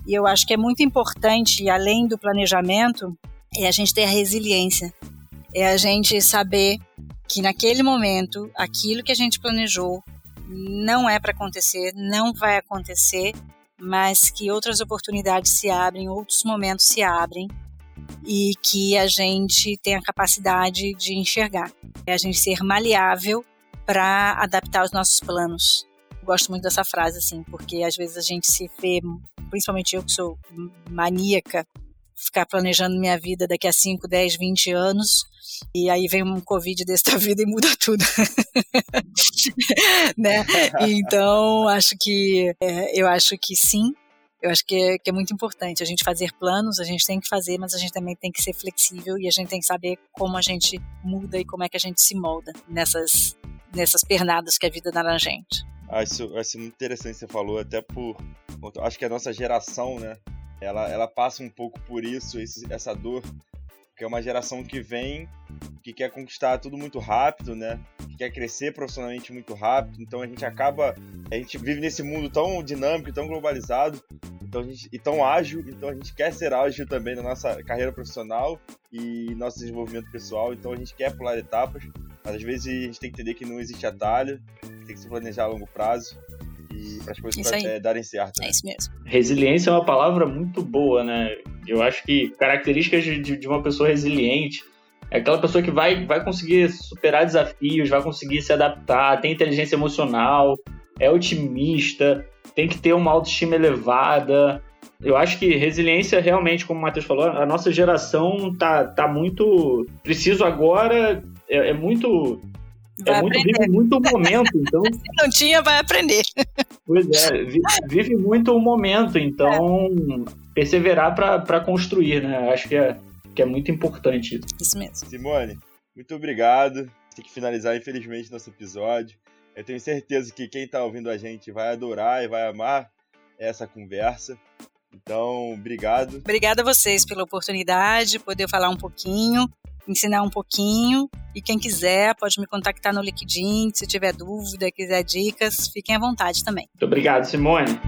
E eu acho que é muito importante, além do planejamento, é a gente ter a resiliência. É a gente saber que naquele momento, aquilo que a gente planejou não é para acontecer, não vai acontecer, mas que outras oportunidades se abrem, outros momentos se abrem e que a gente tem a capacidade de enxergar. É a gente ser maleável para adaptar os nossos planos. Eu gosto muito dessa frase, assim, porque às vezes a gente se vê, principalmente eu que sou maníaca, ficar planejando minha vida daqui a 5, 10, 20 anos, e aí vem um Covid desta vida e muda tudo. né? Então, acho que é, eu acho que sim, eu acho que é, que é muito importante a gente fazer planos, a gente tem que fazer, mas a gente também tem que ser flexível e a gente tem que saber como a gente muda e como é que a gente se molda nessas, nessas pernadas que a vida dá na gente. Isso, isso é muito interessante você falou, até por. Acho que a nossa geração, né? Ela, ela passa um pouco por isso, esse, essa dor que é uma geração que vem, que quer conquistar tudo muito rápido, né? Que quer crescer profissionalmente muito rápido. Então a gente acaba, a gente vive nesse mundo tão dinâmico, tão globalizado, então gente, e tão ágil. Então a gente quer ser ágil também na nossa carreira profissional e nosso desenvolvimento pessoal. Então a gente quer pular etapas, mas às vezes a gente tem que entender que não existe atalho, tem que se planejar a longo prazo e para as coisas pra, é, darem certo. Né? É isso mesmo. Resiliência é uma palavra muito boa, né? Eu acho que características de, de uma pessoa resiliente é aquela pessoa que vai, vai conseguir superar desafios, vai conseguir se adaptar, tem inteligência emocional, é otimista, tem que ter uma autoestima elevada. Eu acho que resiliência, realmente, como o Matheus falou, a nossa geração tá, tá muito. Preciso agora, é, é muito Vai é muito, vive muito o momento, então. Se não tinha, vai aprender. Pois é, vive muito o momento, então é. Perseverar para construir, né? Acho que é, que é muito importante isso. Isso mesmo. Simone, muito obrigado. Tem que finalizar, infelizmente, nosso episódio. Eu tenho certeza que quem está ouvindo a gente vai adorar e vai amar essa conversa. Então, obrigado. Obrigada a vocês pela oportunidade, poder falar um pouquinho ensinar um pouquinho. E quem quiser pode me contactar no LinkedIn, se tiver dúvida, quiser dicas, fiquem à vontade também. Muito obrigado, Simone.